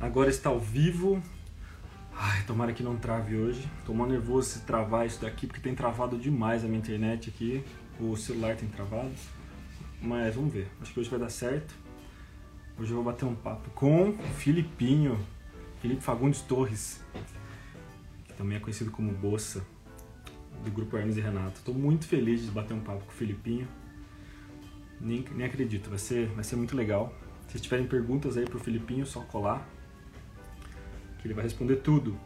Agora está ao vivo. Ai, tomara que não trave hoje. Tô mal nervoso se travar isso daqui, porque tem travado demais a minha internet aqui. O celular tem travado. Mas vamos ver. Acho que hoje vai dar certo. Hoje eu vou bater um papo com o Filipinho. Felipe Fagundes Torres. Que também é conhecido como Bossa. Do grupo Hermes e Renato. Tô muito feliz de bater um papo com o Filipinho. Nem, nem acredito. Vai ser, vai ser muito legal. Se tiverem perguntas aí pro Filipinho, só colar. Que ele vai responder tudo.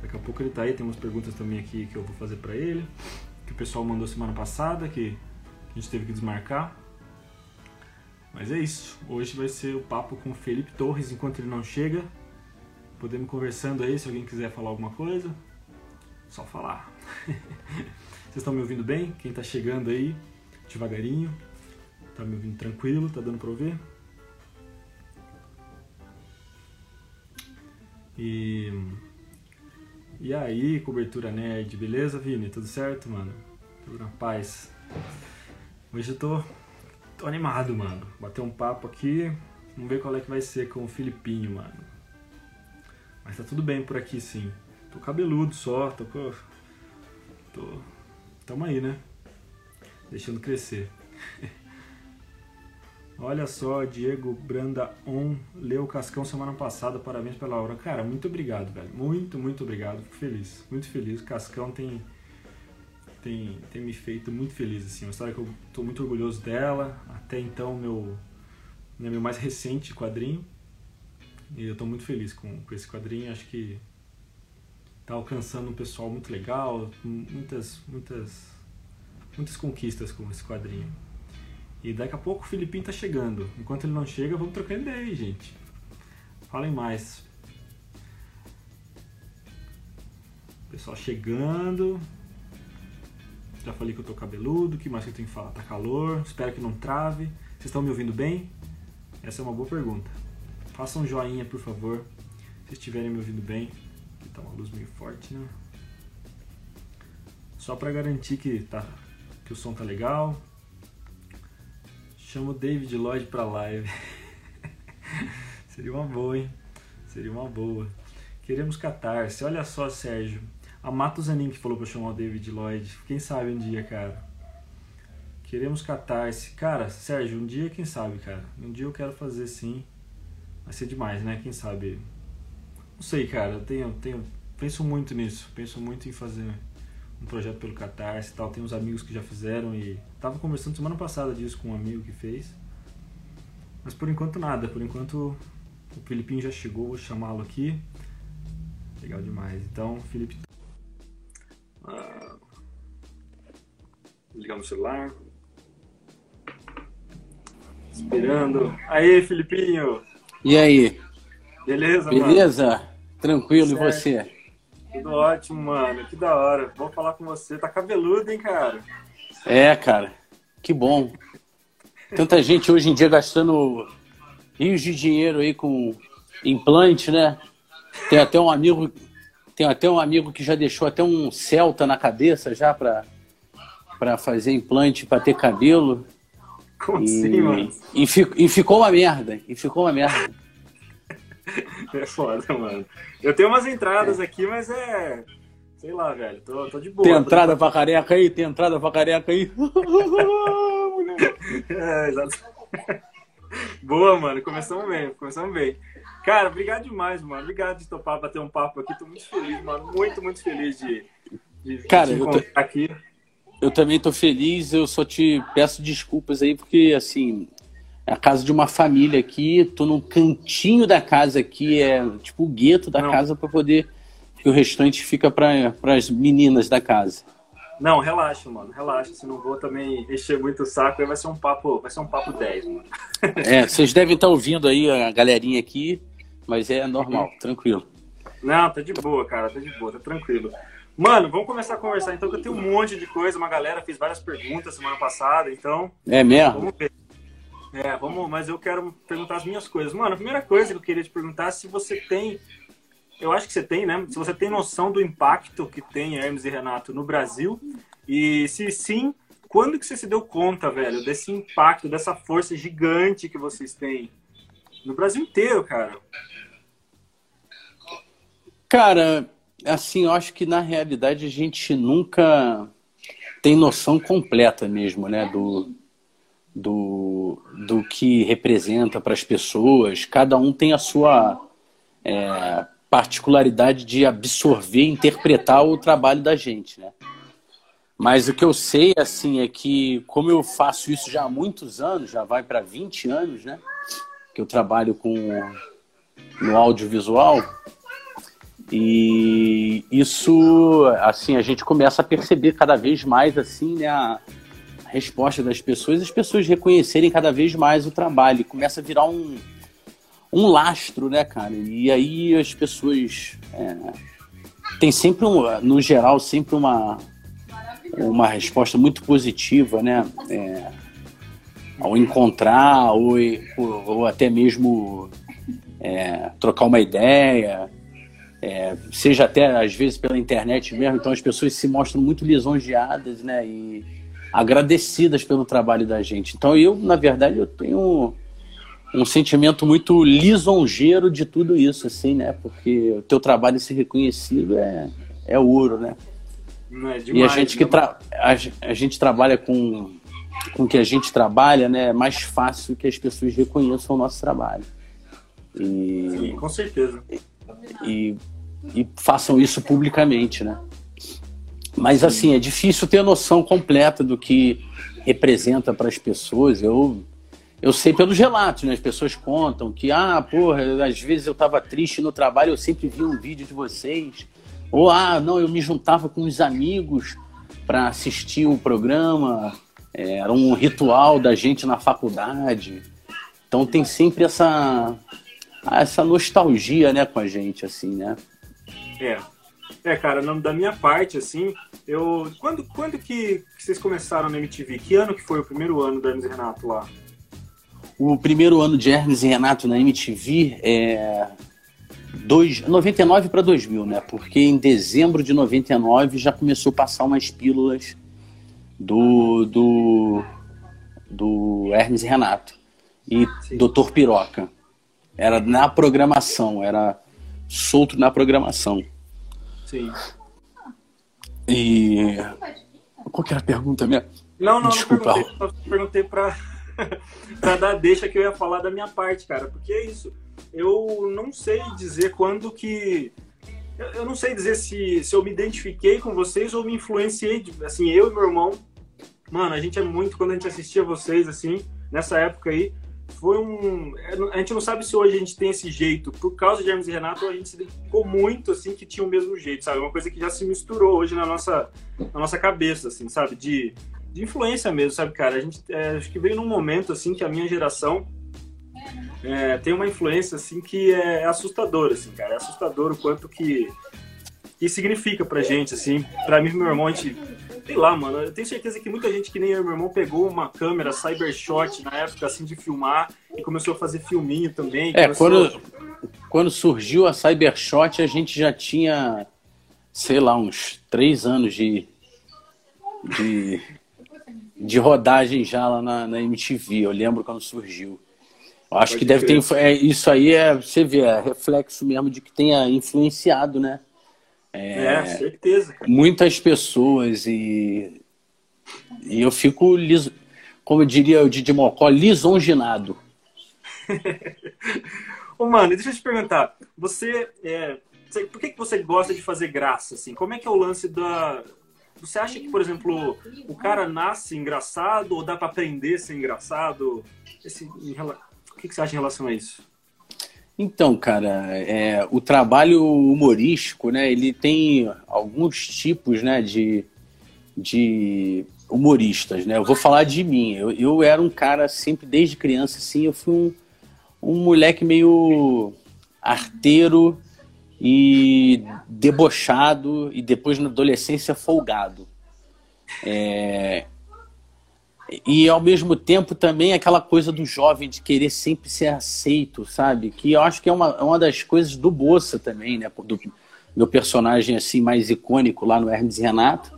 Daqui a pouco ele tá aí, tem umas perguntas também aqui que eu vou fazer para ele. Que o pessoal mandou semana passada, que a gente teve que desmarcar. Mas é isso. Hoje vai ser o papo com o Felipe Torres enquanto ele não chega. Podemos conversando aí, se alguém quiser falar alguma coisa. Só falar. Vocês estão me ouvindo bem? Quem tá chegando aí, devagarinho. Tá me ouvindo tranquilo? Tá dando pra ouvir? E. E aí, cobertura nerd, beleza, Vini? Tudo certo, mano? Tudo na paz. Hoje eu tô, tô animado, mano. Bater um papo aqui, vamos ver qual é que vai ser com o Filipinho, mano. Mas tá tudo bem por aqui, sim. Tô cabeludo só, tô com. Tô. Tamo aí, né? Deixando crescer. Olha só, Diego Branda On leu o Cascão semana passada, parabéns pela hora. Cara, muito obrigado, velho. Muito, muito obrigado. Fico feliz, muito feliz. O Cascão tem, tem, tem me feito muito feliz, assim. Uma história que eu tô muito orgulhoso dela. Até então, meu, né, meu mais recente quadrinho. E eu tô muito feliz com, com esse quadrinho. Acho que tá alcançando um pessoal muito legal. Muitas, muitas, muitas conquistas com esse quadrinho. E daqui a pouco o Filipinho tá chegando. Enquanto ele não chega, vamos trocando ideia aí, gente. Falem mais. Pessoal chegando. Já falei que eu tô cabeludo. O que mais que eu tenho que falar? Tá calor. Espero que não trave. Vocês estão me ouvindo bem? Essa é uma boa pergunta. Façam um joinha, por favor. Se estiverem me ouvindo bem. Aqui tá uma luz meio forte, né? Só para garantir que, tá, que o som tá legal. Chama o David Lloyd pra live. Seria uma boa, hein? Seria uma boa. Queremos catarse. Olha só, Sérgio. A Mato Zanin que falou pra chamar o David Lloyd. Quem sabe um dia, cara. Queremos catarse. Cara, Sérgio, um dia, quem sabe, cara. Um dia eu quero fazer sim. Vai ser demais, né? Quem sabe. Não sei, cara. Eu tenho, tenho, penso muito nisso. Penso muito em fazer um projeto pelo Catarse e tal. Tem uns amigos que já fizeram e tava conversando semana passada disso com um amigo que fez. Mas por enquanto nada. Por enquanto o Filipinho já chegou, vou chamá-lo aqui. Legal demais. Então, Felipe. Ah, ligar no celular. Esperando. Aí, Filipinho! E aí? Beleza, Beleza? Mano? Tranquilo, certo. e você? Tudo ótimo, mano. Que da hora. Vou falar com você. Tá cabeludo, hein, cara? É, cara. Que bom. Tanta gente hoje em dia gastando rios de dinheiro aí com implante, né? Tem até um amigo, tem até um amigo que já deixou até um Celta na cabeça já para para fazer implante para ter cabelo. Como e, assim, mano? E, e ficou uma merda. E ficou uma merda. É foda, mano. Eu tenho umas entradas aqui, mas é. Sei lá, velho. Tô, tô de boa. Tem entrada de... pra careca aí? Tem entrada pra careca aí? é, exato. Boa, mano. Começamos bem, começamos bem. Cara, obrigado demais, mano. Obrigado de topar bater um papo aqui. Tô muito feliz, mano. Muito, muito feliz de, de, Cara, te encontrar tô... aqui. Eu também tô feliz. Eu só te peço desculpas aí, porque, assim, é a casa de uma família aqui, tô num cantinho da casa aqui, é tipo o gueto da Não. casa para poder que o restante fica para as meninas da casa. Não, relaxa, mano, relaxa, se não vou também encher muito o saco, aí vai ser um papo, vai ser um papo 10, mano. É, vocês devem estar ouvindo aí a galerinha aqui, mas é normal, tranquilo. Não, tá de boa, cara, tá de boa, tá tranquilo. Mano, vamos começar a conversar então, que eu tenho um monte de coisa, uma galera fez várias perguntas semana passada, então... É mesmo? Vamos ver. É, vamos, mas eu quero perguntar as minhas coisas. Mano, a primeira coisa que eu queria te perguntar é se você tem, eu acho que você tem, né? Se você tem noção do impacto que tem Hermes e Renato no Brasil e se sim, quando que você se deu conta, velho, desse impacto, dessa força gigante que vocês têm no Brasil inteiro, cara? Cara, assim, eu acho que na realidade a gente nunca tem noção completa mesmo, né, do, do, do que representa para as pessoas. Cada um tem a sua é, particularidade de absorver interpretar o trabalho da gente, né? Mas o que eu sei, assim, é que como eu faço isso já há muitos anos, já vai para 20 anos, né? Que eu trabalho com no audiovisual, e isso, assim, a gente começa a perceber cada vez mais, assim, né, a resposta das pessoas, as pessoas reconhecerem cada vez mais o trabalho, começa a virar um, um lastro, né, cara? E aí as pessoas é, tem sempre, um, no geral, sempre uma, uma resposta muito positiva, né? É, ao encontrar ou, ou até mesmo é, trocar uma ideia é, seja até às vezes pela internet mesmo, então as pessoas se mostram muito lisonjeadas, né, e agradecidas pelo trabalho da gente. Então eu, na verdade, eu tenho um sentimento muito lisonjeiro de tudo isso, assim, né, porque o teu trabalho ser reconhecido é, é ouro, né. É demais, e a gente que né? tra a, a gente trabalha com com o que a gente trabalha, né, é mais fácil que as pessoas reconheçam o nosso trabalho. E, Sim, com certeza e, e façam isso publicamente, né? Mas assim, é difícil ter a noção completa do que representa para as pessoas. Eu eu sei pelos relatos, né? As pessoas contam que, ah, porra, às vezes eu estava triste no trabalho, eu sempre vi um vídeo de vocês. Ou, ah, não, eu me juntava com os amigos para assistir o programa. É, era um ritual da gente na faculdade. Então tem sempre essa, essa nostalgia, né, com a gente, assim, né? É. É, cara, da minha parte, assim, eu. Quando, quando que, vocês começaram na MTV? Que ano que foi o primeiro ano da Hermes e Renato lá? O primeiro ano de Hermes e Renato na MTV é. Dois, 99 para 2000, né? Porque em dezembro de 99 já começou a passar umas pílulas do, do, do Hermes e Renato e Sim. Doutor Piroca. Era na programação, era solto na programação. Sim. E. Qual que era a pergunta mesmo? Não, não, Desculpa. não perguntei, perguntei pra, pra dar deixa que eu ia falar da minha parte, cara. Porque é isso. Eu não sei dizer quando que. Eu não sei dizer se, se eu me identifiquei com vocês ou me influenciei. Assim, eu e meu irmão. Mano, a gente é muito. Quando a gente assistia vocês, assim, nessa época aí, foi um. A gente não sabe se hoje a gente tem esse jeito. Por causa de Hermes e Renato, a gente se identificou muito, assim, que tinha o mesmo jeito, sabe? Uma coisa que já se misturou hoje na nossa, na nossa cabeça, assim, sabe? De, de influência mesmo, sabe, cara? A gente é, acho que veio num momento, assim, que a minha geração é, tem uma influência, assim, que é assustadora, assim, cara. É assustador o quanto que, que significa pra gente, assim. Pra mim e meu irmão, a gente sei lá, mano, eu tenho certeza que muita gente que nem eu e meu irmão pegou uma câmera Cybershot na época, assim, de filmar e começou a fazer filminho também. É, começou... quando, quando surgiu a Cybershot, a gente já tinha, sei lá, uns três anos de, de, de rodagem já lá na, na MTV. Eu lembro quando surgiu. Eu acho Pode que deve ter. É, isso aí é, você vê, é reflexo mesmo de que tenha influenciado, né? É, é certeza. Cara. Muitas pessoas e, e eu fico, lis, como diria o Didi Mocó, lisonginado. Ô, mano, deixa eu te perguntar. Você, é, por que, que você gosta de fazer graça? Assim? Como é que é o lance da... Você acha que, por exemplo, o cara nasce engraçado ou dá para aprender a ser engraçado? Esse, o que, que você acha em relação a isso? Então, cara, é, o trabalho humorístico, né, ele tem alguns tipos, né, de, de humoristas, né? Eu vou falar de mim. Eu, eu era um cara sempre, desde criança, assim, eu fui um, um moleque meio arteiro e debochado e depois na adolescência folgado. É, e ao mesmo tempo também aquela coisa do jovem de querer sempre ser aceito, sabe? Que eu acho que é uma, uma das coisas do Boça também, né? Do meu personagem assim mais icônico lá no Hermes Renato.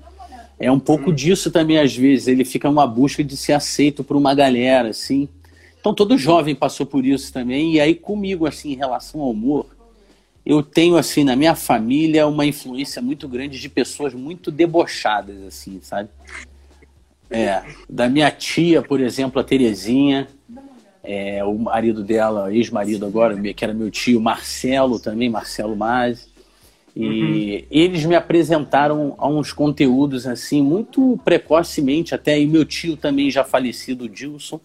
É um pouco hum. disso também às vezes, ele fica numa busca de ser aceito por uma galera, assim. Então todo jovem passou por isso também, e aí comigo, assim, em relação ao humor, eu tenho assim na minha família uma influência muito grande de pessoas muito debochadas assim, sabe? É, da minha tia, por exemplo, a Terezinha, é, o marido dela, ex-marido agora, que era meu tio, Marcelo também, Marcelo Mazzi. E uhum. eles me apresentaram a uns conteúdos assim muito precocemente, até e meu tio também já falecido, Dilson,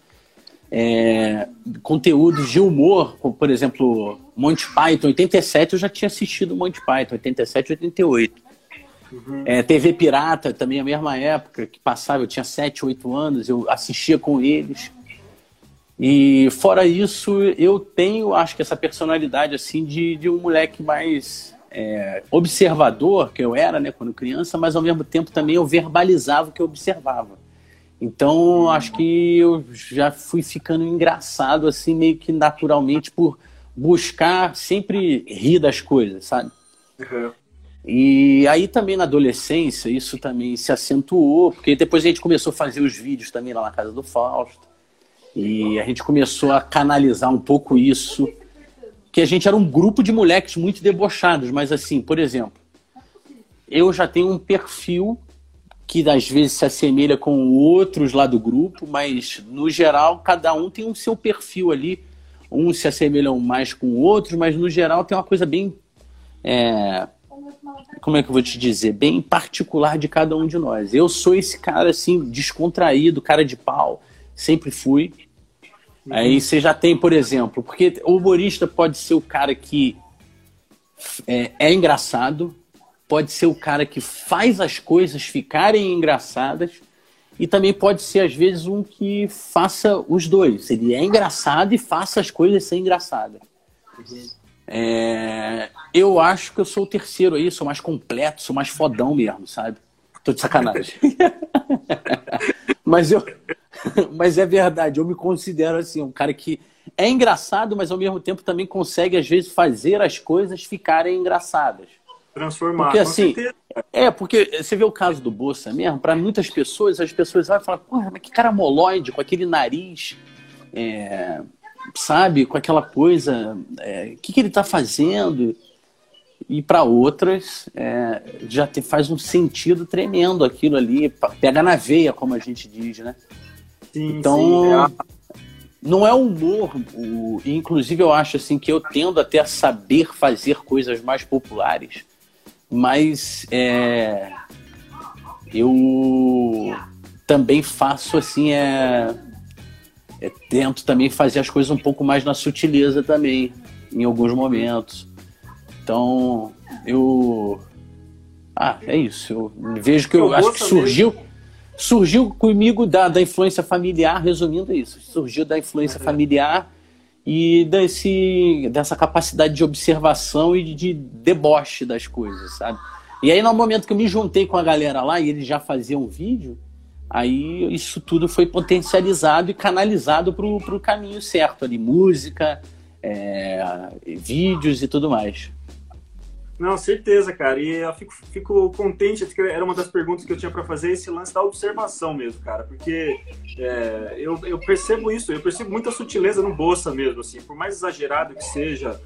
é, conteúdos de humor, por exemplo, Monty Python, 87 eu já tinha assistido Monty Python, 87 88. Uhum. É, TV Pirata, também a mesma época que passava, eu tinha 7, 8 anos, eu assistia com eles. E fora isso, eu tenho, acho que essa personalidade assim de, de um moleque mais é, observador, que eu era, né, quando criança, mas ao mesmo tempo também eu verbalizava o que eu observava. Então, acho que eu já fui ficando engraçado, assim, meio que naturalmente, por buscar sempre rir das coisas, sabe? Uhum. E aí também na adolescência, isso também se acentuou, porque depois a gente começou a fazer os vídeos também lá na casa do Fausto. E a gente começou a canalizar um pouco isso, que a gente era um grupo de moleques muito debochados, mas assim, por exemplo, eu já tenho um perfil que às vezes se assemelha com outros lá do grupo, mas no geral cada um tem o seu perfil ali. Uns se assemelham mais com outros, mas no geral tem uma coisa bem. É, como é que eu vou te dizer? Bem particular de cada um de nós. Eu sou esse cara assim, descontraído, cara de pau, sempre fui. Uhum. Aí você já tem, por exemplo, porque o humorista pode ser o cara que é, é engraçado, pode ser o cara que faz as coisas ficarem engraçadas e também pode ser às vezes um que faça os dois. Ele é engraçado e faça as coisas ser engraçadas. É, eu acho que eu sou o terceiro aí, sou mais completo, sou mais fodão mesmo, sabe? Tô de sacanagem. mas eu, mas é verdade, eu me considero assim, um cara que é engraçado, mas ao mesmo tempo também consegue às vezes fazer as coisas ficarem engraçadas transformar. Porque assim, é, porque você vê o caso do Bolsa mesmo, para muitas pessoas, as pessoas vão falar, porra, mas que cara moloide, com aquele nariz, é, sabe, com aquela coisa, o é, que, que ele está fazendo? E para outras, é, já te, faz um sentido tremendo aquilo ali, pega na veia, como a gente diz, né? Sim, então, sim, é não é humor, o, inclusive eu acho assim que eu tendo até a saber fazer coisas mais populares mas é, eu também faço assim, é, é, tento também fazer as coisas um pouco mais na sutileza também, em alguns momentos. Então, eu. Ah, é isso. Eu vejo que eu, eu acho que surgiu. Surgiu comigo da, da influência familiar, resumindo isso. Surgiu da influência uhum. familiar e desse, dessa capacidade de observação e de deboche das coisas, sabe? E aí, no momento que eu me juntei com a galera lá e eles já faziam vídeo, aí isso tudo foi potencializado e canalizado para o caminho certo ali, música, é, vídeos e tudo mais. Não, certeza, cara. E eu fico, fico contente, era uma das perguntas que eu tinha para fazer, esse lance da observação mesmo, cara. Porque é, eu, eu percebo isso, eu percebo muita sutileza no Bolsa mesmo, assim. Por mais exagerado que seja,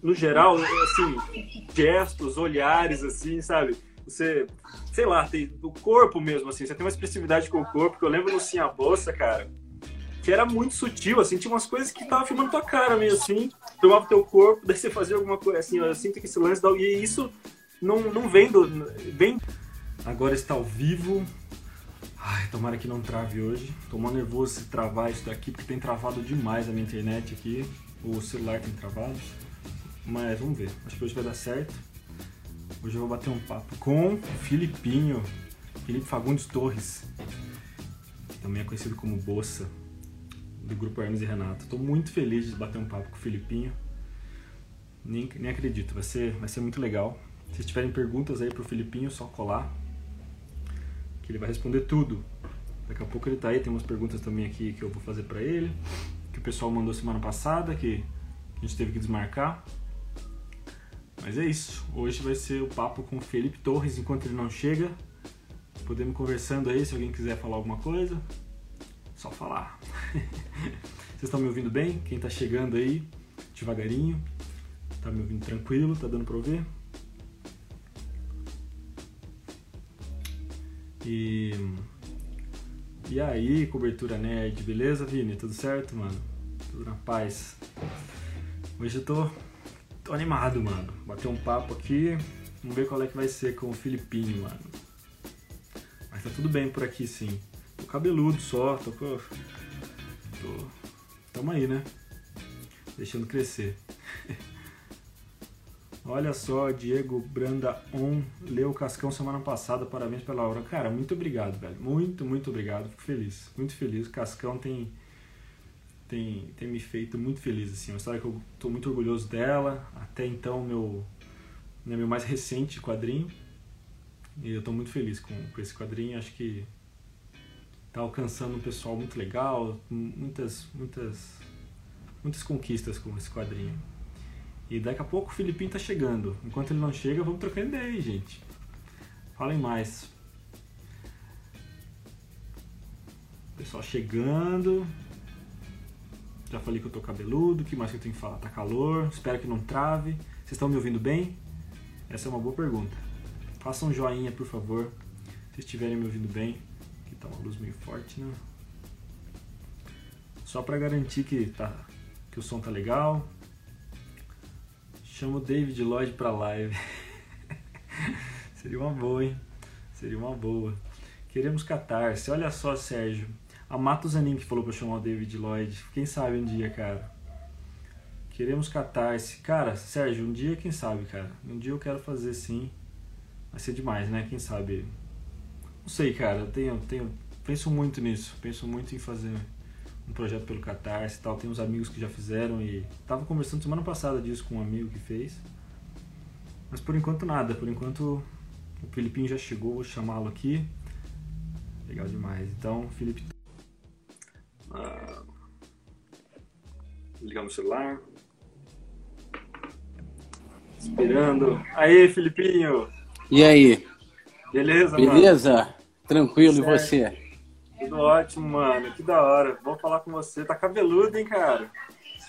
no geral, assim, gestos, olhares, assim, sabe? Você, sei lá, tem o corpo mesmo, assim. Você tem uma expressividade com o corpo, que eu lembro no Sim a Bolsa, cara que era muito sutil, assim, tinha umas coisas que tava filmando tua cara meio assim, filmava teu corpo, daí você fazia alguma coisa assim, eu sinto que esse lance da... E isso não, não vem do... Vem... Agora está ao vivo. Ai, tomara que não trave hoje. Mal nervoso se travar isso daqui, porque tem travado demais a minha internet aqui. O celular tem travado. Mas vamos ver. Acho que hoje vai dar certo. Hoje eu vou bater um papo com o Filipinho. Felipe Fagundes Torres. Também é conhecido como Bossa do grupo Hermes e Renato. Estou muito feliz de bater um papo com o Filipinho. Nem, nem acredito, vai ser, vai ser muito legal. Se tiverem perguntas aí pro Filipinho, só colar. Que ele vai responder tudo. Daqui a pouco ele tá aí, tem umas perguntas também aqui que eu vou fazer para ele. Que o pessoal mandou semana passada, que a gente teve que desmarcar. Mas é isso. Hoje vai ser o papo com o Felipe Torres enquanto ele não chega. Podemos conversando aí se alguém quiser falar alguma coisa só falar. Vocês estão me ouvindo bem? Quem está chegando aí, devagarinho. Tá me ouvindo tranquilo? Tá dando pra ouvir? E. E aí, cobertura nerd, beleza, Vini? Tudo certo, mano? Tudo na paz. Hoje eu tô, tô animado, mano. Bater um papo aqui, vamos ver qual é que vai ser com o Filipinho, mano. Mas tá tudo bem por aqui, sim. Tô cabeludo só, tô com. Tô. Tamo aí, né? Deixando crescer. Olha só, Diego Branda On leu o Cascão semana passada, parabéns pela obra. Cara, muito obrigado, velho. Muito, muito obrigado. Fico feliz, muito feliz. O Cascão tem, tem, tem me feito muito feliz, assim. Uma história que eu tô muito orgulhoso dela. Até então, meu, né, meu mais recente quadrinho. E eu tô muito feliz com, com esse quadrinho. Acho que tá alcançando um pessoal muito legal. Muitas, muitas, muitas conquistas com esse quadrinho. E daqui a pouco o Filipinho tá chegando. Enquanto ele não chega, vamos trocando ideia aí, gente. Falem mais. Pessoal chegando. Já falei que eu tô cabeludo. Que mais que eu tenho que falar? Tá calor. Espero que não trave. Vocês estão me ouvindo bem? Essa é uma boa pergunta. Façam um joinha, por favor. Se estiverem me ouvindo bem. Aqui tá uma luz meio forte, né? Só para garantir que, tá, que o som tá legal. Chama o David Lloyd pra live. Seria uma boa, hein? Seria uma boa. Queremos catarse. Olha só, Sérgio. A Mato Zanin que falou pra chamar o David Lloyd. Quem sabe um dia, cara. Queremos catarse. Cara, Sérgio, um dia, quem sabe, cara. Um dia eu quero fazer sim. Vai ser demais, né? Quem sabe. Não sei, cara. Eu tenho, tenho, penso muito nisso. Penso muito em fazer um projeto pelo Catarse e tal. Tem uns amigos que já fizeram e tava conversando semana passada disso com um amigo que fez. Mas por enquanto nada, por enquanto o Filipinho já chegou, vou chamá-lo aqui. Legal demais. Então, Felipe. Ah, ligar no celular. Esperando. Aí, Filipinho! E aí? Beleza, Beleza? Mano? Tranquilo, certo. e você? Tudo ótimo, mano. Que da hora. Bom falar com você. Tá cabeludo, hein, cara?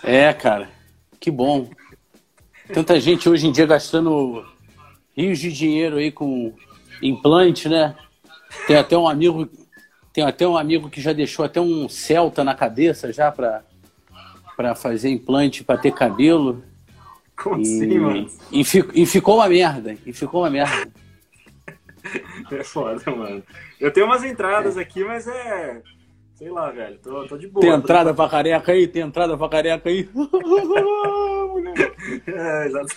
É, cara. Que bom. Tanta gente hoje em dia gastando rios de dinheiro aí com implante, né? Tem até um amigo, tem até um amigo que já deixou até um Celta na cabeça já para para fazer implante para ter cabelo. Como e, assim, mano? E, e ficou uma merda. E ficou uma merda. É foda, mano. Eu tenho umas entradas é. aqui, mas é. Sei lá, velho. Tô, tô de boa. Tem entrada pra careca aí? Tem entrada pra careca aí? é, exato.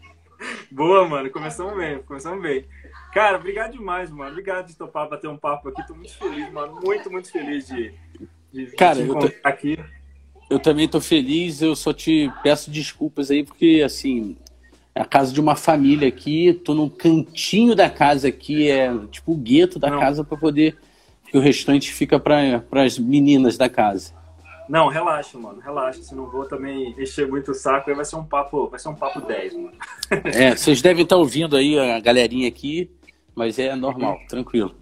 Boa, mano. Começamos bem, começamos bem. Cara, obrigado demais, mano. Obrigado de topar bater um papo aqui. Tô muito feliz, mano. Muito, muito feliz de, de, Cara, eu tô... aqui. Eu também tô feliz. Eu só te peço desculpas aí, porque, assim, é a casa de uma família aqui, tô num cantinho da casa aqui, é tipo o gueto da Não. casa para poder que o restante fica para as meninas da casa. Não, relaxa, mano, relaxa, se não vou também encher muito o saco, aí vai ser um papo, vai ser um papo 10, mano. É, vocês devem estar ouvindo aí a galerinha aqui, mas é normal, tranquilo.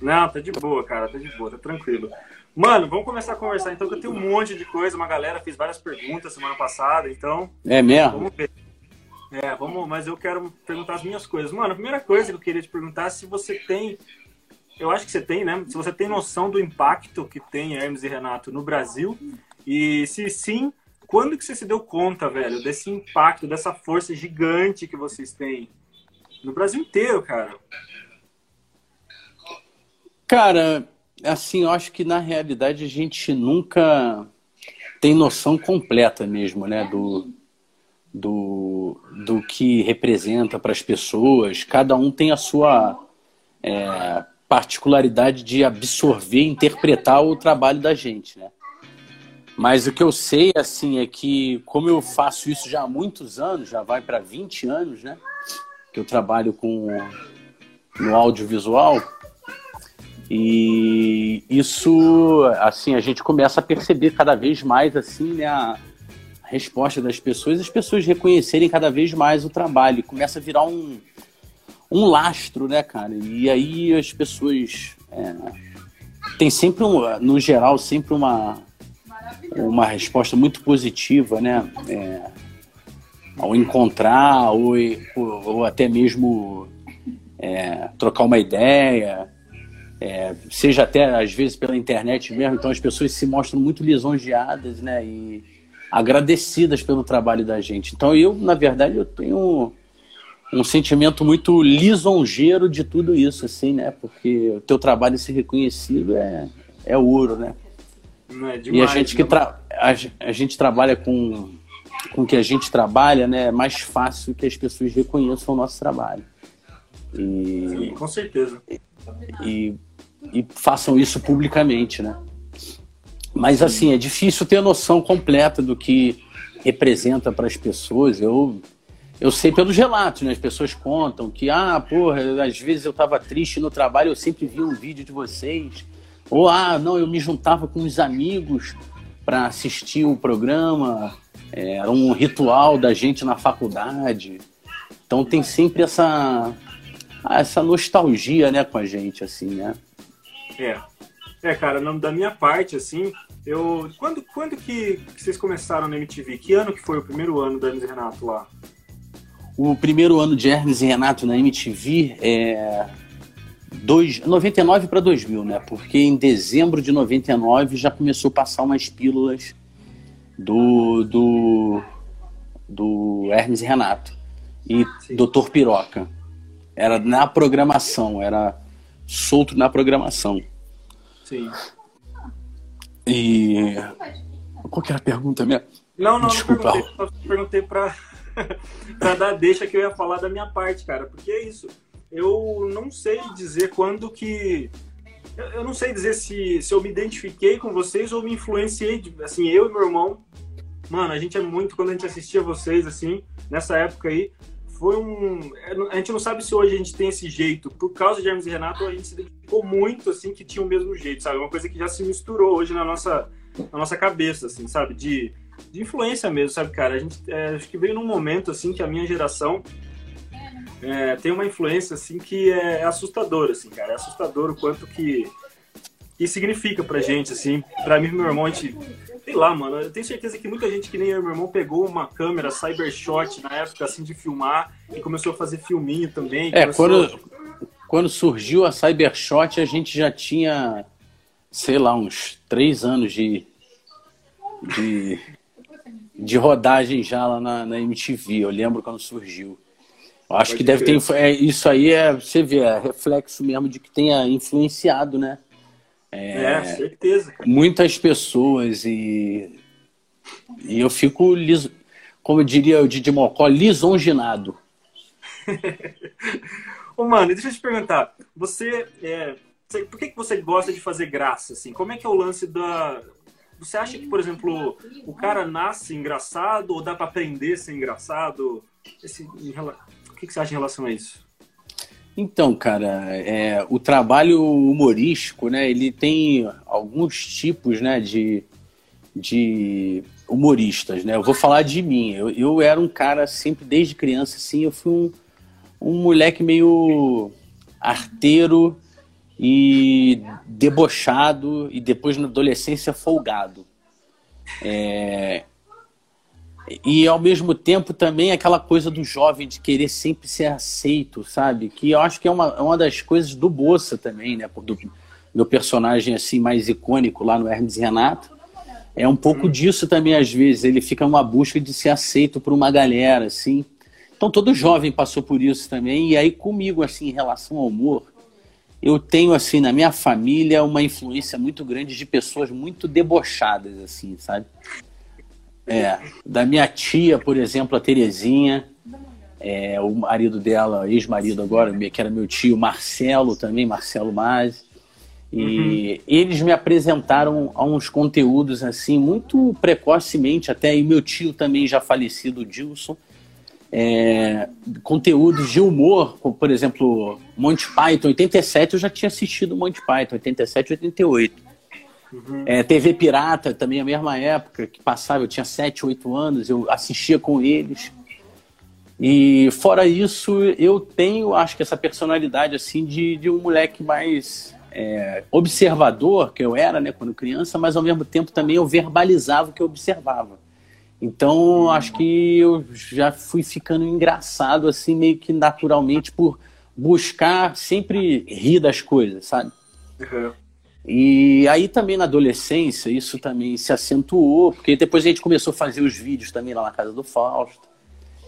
Não, tá de boa, cara, tá de boa, tá tranquilo. Mano, vamos começar a conversar então, que eu tenho um monte de coisa, uma galera fez várias perguntas semana passada, então. É mesmo? Vamos ver. É, vamos, mas eu quero perguntar as minhas coisas. Mano, a primeira coisa que eu queria te perguntar é se você tem. Eu acho que você tem, né? Se você tem noção do impacto que tem Hermes e Renato no Brasil. E se sim, quando que você se deu conta, velho, desse impacto, dessa força gigante que vocês têm no Brasil inteiro, cara? Cara, assim, eu acho que na realidade a gente nunca tem noção completa mesmo, né, do, do, do que representa para as pessoas. Cada um tem a sua é, particularidade de absorver, interpretar o trabalho da gente, né? Mas o que eu sei, assim, é que como eu faço isso já há muitos anos, já vai para 20 anos, né? Que eu trabalho com no audiovisual. E isso, assim, a gente começa a perceber cada vez mais, assim, né? A, resposta das pessoas, as pessoas reconhecerem cada vez mais o trabalho. Começa a virar um, um lastro, né, cara? E aí as pessoas. É, tem sempre, um, no geral, sempre uma, uma resposta muito positiva, né? É, ao encontrar ou, ou até mesmo é, trocar uma ideia, é, seja até às vezes pela internet mesmo. Então as pessoas se mostram muito lisonjeadas, né? E agradecidas pelo trabalho da gente. Então eu, na verdade, eu tenho um sentimento muito lisonjeiro de tudo isso, assim, né? Porque o teu trabalho ser reconhecido é, é ouro, né? É demais, e a gente que tra a, a, gente trabalha com com que a gente trabalha, né? É mais fácil que as pessoas reconheçam o nosso trabalho. E, Sim, com certeza. E, e façam isso publicamente, né? Mas assim, é difícil ter a noção completa do que representa para as pessoas. Eu eu sei pelos relatos, né? As pessoas contam que, ah, porra, às vezes eu estava triste no trabalho, eu sempre vi um vídeo de vocês. Ou, ah, não, eu me juntava com os amigos para assistir o programa. É, era um ritual da gente na faculdade. Então tem sempre essa, ah, essa nostalgia, né, com a gente, assim, né? É. É, cara, da minha parte, assim, eu. Quando, quando que, que vocês começaram na MTV? Que ano que foi o primeiro ano da Hermes Renato lá? O primeiro ano de Hermes e Renato na MTV é. Dois, 99 para 2000, né? Porque em dezembro de 99 já começou a passar umas pílulas do, do, do Hermes e Renato e Sim. Doutor Piroca. Era na programação, era solto na programação. Sim. E. Qual que era a pergunta minha? Não, não, Desculpa. não perguntei, perguntei pra, pra dar deixa que eu ia falar da minha parte, cara. Porque é isso. Eu não sei dizer quando que. Eu não sei dizer se, se eu me identifiquei com vocês ou me influenciei. Assim, eu e meu irmão. Mano, a gente é muito. Quando a gente assistia vocês, assim, nessa época aí, foi um. A gente não sabe se hoje a gente tem esse jeito. Por causa de Hermes e Renato, a gente se identificou muito, assim, que tinha o mesmo jeito, sabe? Uma coisa que já se misturou hoje na nossa, na nossa cabeça, assim, sabe? De, de influência mesmo, sabe, cara? A gente é, acho que veio num momento, assim, que a minha geração é, tem uma influência, assim, que é, é assustadora, assim, cara. É assustador o quanto que, que significa pra gente, assim. Pra mim e meu irmão, a gente sei lá, mano, eu tenho certeza que muita gente que nem eu e meu irmão pegou uma câmera Cybershot na época, assim, de filmar e começou a fazer filminho também. É, começou... quando, quando surgiu a Cybershot, a gente já tinha, sei lá, uns três anos de, de, de rodagem já lá na, na MTV. Eu lembro quando surgiu. Eu acho Pode que deve ter. É, isso aí é, você vê, é reflexo mesmo de que tenha influenciado, né? É, é certeza. Cara. Muitas pessoas e, e eu fico, liso, como diria o Didi Mocó, lisonginado. Ô, mano, deixa eu te perguntar. Você, é, por que, que você gosta de fazer graça? Assim? Como é que é o lance da... Você acha que, por exemplo, o cara nasce engraçado ou dá para aprender a ser engraçado? Esse, o que, que você acha em relação a isso? Então, cara, é, o trabalho humorístico, né, ele tem alguns tipos, né, de, de humoristas, né? Eu vou falar de mim. Eu, eu era um cara sempre, desde criança, assim, eu fui um, um moleque meio arteiro e debochado e depois na adolescência folgado. É, e ao mesmo tempo também aquela coisa do jovem de querer sempre ser aceito, sabe? Que eu acho que é uma, é uma das coisas do Boça também, né? Do meu personagem assim mais icônico lá no Hermes Renato. É um pouco hum. disso também às vezes, ele fica numa busca de ser aceito por uma galera, assim. Então todo jovem passou por isso também. E aí comigo assim em relação ao humor, eu tenho assim na minha família uma influência muito grande de pessoas muito debochadas assim, sabe? É, da minha tia, por exemplo, a Terezinha, é, o marido dela, ex-marido agora, que era meu tio, Marcelo também, Marcelo Mazzi. E uhum. eles me apresentaram a uns conteúdos assim, muito precocemente, até e meu tio também já falecido, Dilson. É, conteúdos de humor, como, por exemplo, Monty Python 87, eu já tinha assistido Monty Python 87 88. Uhum. É, TV Pirata, também a mesma época que passava, eu tinha 7, 8 anos, eu assistia com eles. E fora isso, eu tenho, acho que essa personalidade assim de, de um moleque mais é, observador, que eu era né, quando criança, mas ao mesmo tempo também eu verbalizava o que eu observava. Então, acho que eu já fui ficando engraçado, assim, meio que naturalmente, por buscar sempre rir das coisas, sabe? Uhum. E aí também na adolescência, isso também se acentuou, porque depois a gente começou a fazer os vídeos também lá na casa do Fausto.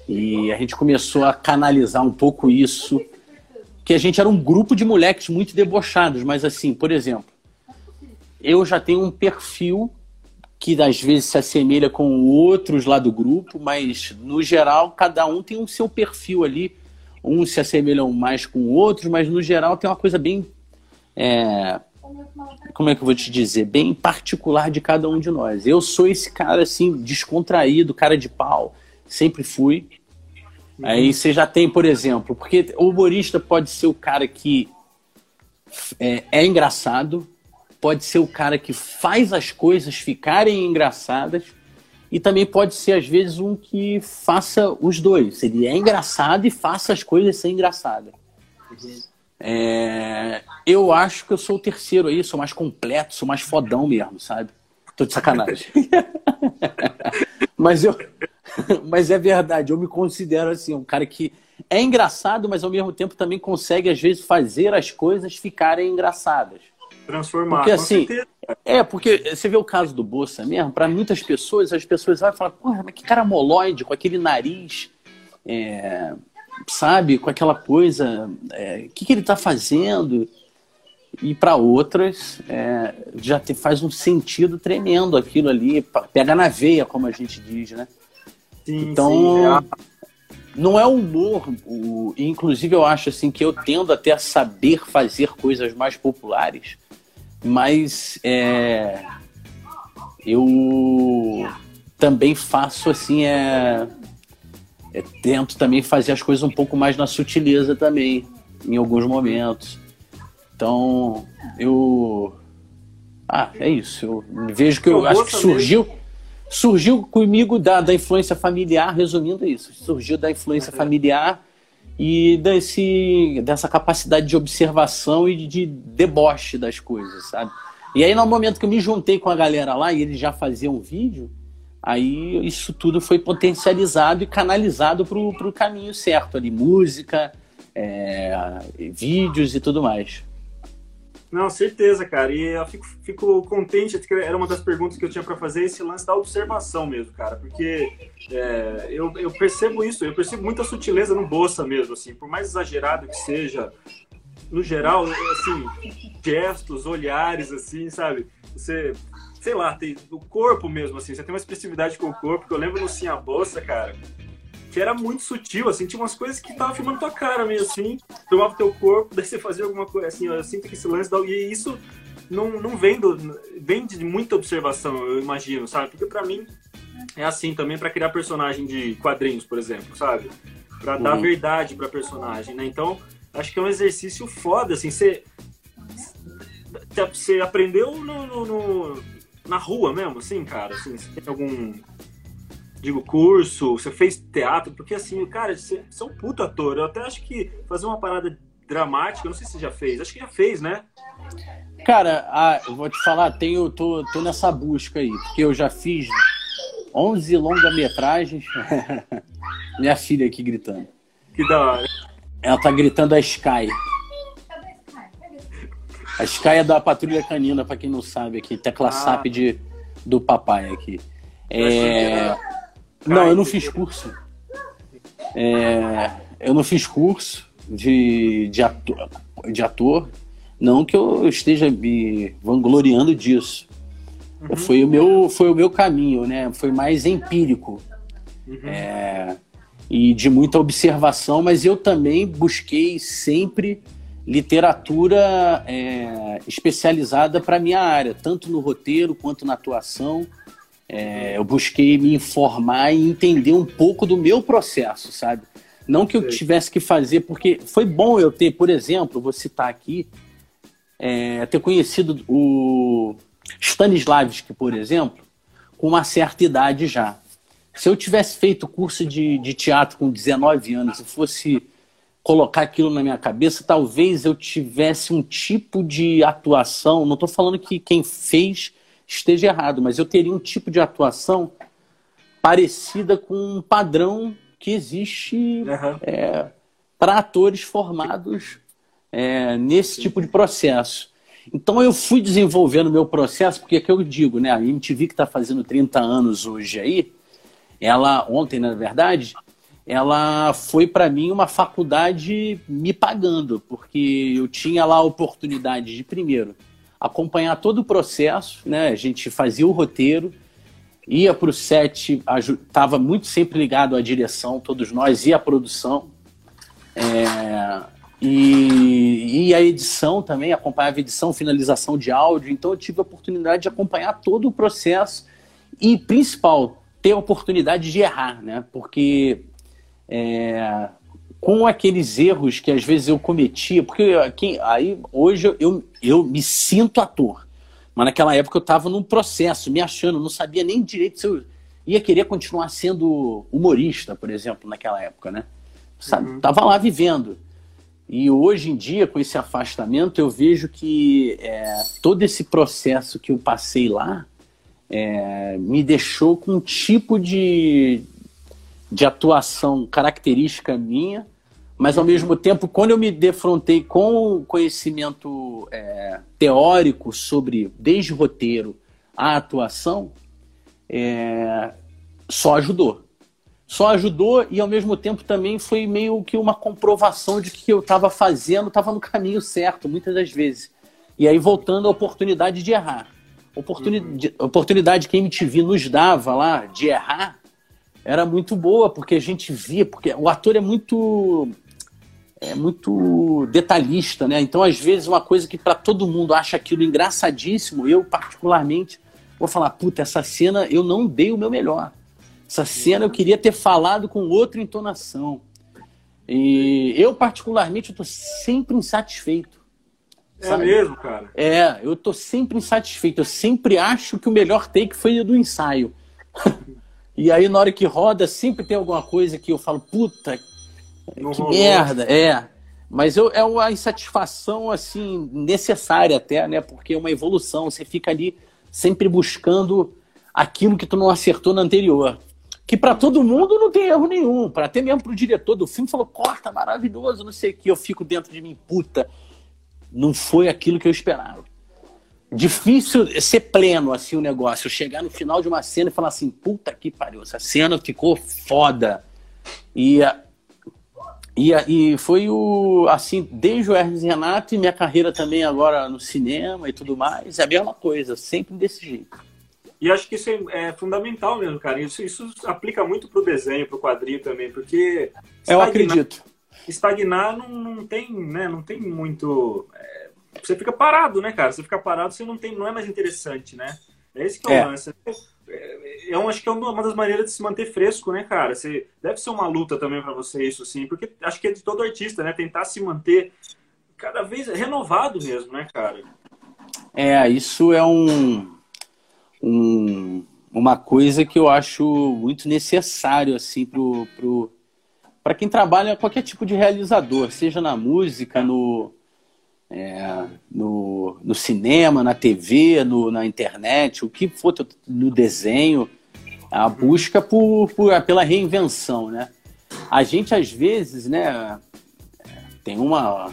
E a gente começou a canalizar um pouco isso, que a gente era um grupo de moleques muito debochados, mas assim, por exemplo, eu já tenho um perfil que às vezes se assemelha com outros lá do grupo, mas no geral cada um tem o um seu perfil ali. Uns se assemelham mais com outros, mas no geral tem uma coisa bem. É, como é que eu vou te dizer? Bem particular de cada um de nós. Eu sou esse cara assim, descontraído, cara de pau, sempre fui. Aí você já tem, por exemplo, porque o humorista pode ser o cara que é, é engraçado, pode ser o cara que faz as coisas ficarem engraçadas e também pode ser, às vezes, um que faça os dois. Ele é engraçado e faça as coisas ser engraçadas. É... Eu acho que eu sou o terceiro aí, sou mais completo, sou mais fodão mesmo, sabe? Tô de sacanagem. mas eu. Mas é verdade, eu me considero assim, um cara que é engraçado, mas ao mesmo tempo também consegue, às vezes, fazer as coisas ficarem engraçadas transformar. Porque assim, é, porque você vê o caso do Bolsa mesmo, para muitas pessoas, as pessoas vão falar, porra, mas que cara moloide, com aquele nariz, é, sabe, com aquela coisa, o é, que, que ele está fazendo? E para outras, é, já te, faz um sentido tremendo aquilo ali, pega na veia, como a gente diz, né? Sim, então, sim, é. não é humor, o, inclusive eu acho assim que eu tendo até a saber fazer coisas mais populares, mas é, eu também faço assim, é, é, tento também fazer as coisas um pouco mais na sutileza também, em alguns momentos. Então, eu. Ah, é isso. Eu vejo que eu, eu acho que surgiu. Surgiu comigo da, da influência familiar, resumindo isso. Surgiu da influência familiar e desse, dessa capacidade de observação e de deboche das coisas, sabe? E aí, no momento que eu me juntei com a galera lá e eles já faziam vídeo, aí isso tudo foi potencializado e canalizado para o caminho certo ali, música, é, vídeos e tudo mais. Não, certeza, cara. E eu fico, fico contente, era uma das perguntas que eu tinha para fazer, esse lance da observação mesmo, cara. Porque é, eu, eu percebo isso, eu percebo muita sutileza no Bolsa mesmo, assim. Por mais exagerado que seja, no geral, assim, gestos, olhares, assim, sabe? Você, sei lá, tem o corpo mesmo, assim. Você tem uma expressividade com o corpo, que eu lembro no Sim a Bolsa, cara que era muito sutil, assim, tinha umas coisas que tava filmando tua cara meio assim, tomava teu corpo, daí você fazia alguma coisa, assim, eu sinto que esse lance, e isso não, não vem, do, vem de muita observação, eu imagino, sabe? Porque para mim é assim também para criar personagem de quadrinhos, por exemplo, sabe? Para dar uhum. verdade para personagem, né? Então, acho que é um exercício foda, assim, você você aprendeu no, no, no, na rua mesmo, assim, cara? Assim, você tem algum digo, curso, você fez teatro, porque assim, cara, você, você é um puto ator. Eu até acho que fazer uma parada dramática, eu não sei se você já fez, acho que já fez, né? Cara, ah, eu vou te falar, tenho, tô, tô nessa busca aí, porque eu já fiz 11 longa-metragens. Minha filha aqui gritando. Que da hora. Ela tá gritando a Sky. A Sky é da Patrulha Canina, pra quem não sabe aqui. Tecla ah. SAP de, do papai aqui. É... Não, eu não fiz curso. É, eu não fiz curso de, de, ator, de ator. Não que eu esteja me vangloriando disso. Uhum. Foi, o meu, foi o meu caminho, né? Foi mais empírico. Uhum. É, e de muita observação, mas eu também busquei sempre literatura é, especializada para minha área, tanto no roteiro quanto na atuação. É, eu busquei me informar e entender um pouco do meu processo, sabe? Não que eu tivesse que fazer, porque foi bom eu ter, por exemplo, vou citar aqui, é, ter conhecido o Stanislavski, por exemplo, com uma certa idade já. Se eu tivesse feito curso de, de teatro com 19 anos e fosse colocar aquilo na minha cabeça, talvez eu tivesse um tipo de atuação. Não estou falando que quem fez esteja errado, mas eu teria um tipo de atuação parecida com um padrão que existe uhum. é, para atores formados é, nesse tipo de processo. Então eu fui desenvolvendo meu processo, porque é que eu digo, né? A MTV que está fazendo 30 anos hoje aí, ela, ontem na verdade, ela foi para mim uma faculdade me pagando, porque eu tinha lá a oportunidade de, primeiro, acompanhar todo o processo, né? A gente fazia o roteiro, ia para o set, estava muito sempre ligado à direção, todos nós, e à produção. É, e, e, a edição também, acompanhava edição, finalização de áudio. Então eu tive a oportunidade de acompanhar todo o processo e, principal, ter a oportunidade de errar, né? Porque é, com aqueles erros que às vezes eu cometia, porque quem, aí hoje eu, eu me sinto ator, mas naquela época eu estava num processo, me achando, não sabia nem direito se eu ia querer continuar sendo humorista, por exemplo, naquela época, né? Sabe, uhum. Tava lá vivendo. E hoje em dia, com esse afastamento, eu vejo que é, todo esse processo que eu passei lá é, me deixou com um tipo de, de atuação característica minha, mas ao mesmo tempo, quando eu me defrontei com o conhecimento é, teórico sobre desde roteiro a atuação, é, só ajudou. Só ajudou e ao mesmo tempo também foi meio que uma comprovação de que eu estava fazendo estava no caminho certo, muitas das vezes. E aí voltando à oportunidade de errar. Oportunidade, uhum. oportunidade que a MTV nos dava lá de errar era muito boa, porque a gente via, porque o ator é muito é muito detalhista, né? Então, às vezes, uma coisa que para todo mundo acha aquilo engraçadíssimo, eu particularmente vou falar, puta, essa cena eu não dei o meu melhor. Essa cena eu queria ter falado com outra entonação. E eu, particularmente, eu tô sempre insatisfeito. É sabe? mesmo, cara? É, eu tô sempre insatisfeito. Eu sempre acho que o melhor take foi o do ensaio. E aí, na hora que roda, sempre tem alguma coisa que eu falo, puta, Não que rolou. merda. É. Mas eu, é uma insatisfação, assim, necessária até, né? Porque é uma evolução. Você fica ali sempre buscando aquilo que tu não acertou na anterior. Que para todo mundo não tem erro nenhum. Para até mesmo pro diretor do filme, falou, corta, maravilhoso, não sei o que. Eu fico dentro de mim, puta, não foi aquilo que eu esperava difícil ser pleno assim o negócio. Chegar no final de uma cena e falar assim, puta que pariu, essa cena ficou foda. E, e, e foi o assim, desde o Hermes Renato e minha carreira também agora no cinema e tudo mais, é a mesma coisa, sempre desse jeito. E acho que isso é, é fundamental mesmo, cara. Isso, isso aplica muito pro desenho, pro quadrinho também, porque. Eu acredito. Estagnar não, não tem, né? Não tem muito. É, você fica parado, né, cara? Você fica parado, você não tem, não é mais interessante, né? É esse que é, é. o lance. É, eu acho que é uma das maneiras de se manter fresco, né, cara? Você, deve ser uma luta também para você isso, assim, porque acho que é de todo artista, né? Tentar se manter cada vez renovado mesmo, né, cara? É, isso é um, um uma coisa que eu acho muito necessário, assim, pro, pro, para quem trabalha qualquer tipo de realizador, seja na música, no, é, no, no, cinema, na TV, no, na internet, o que for no desenho, a busca por, por, pela reinvenção, né? A gente às vezes, né, tem uma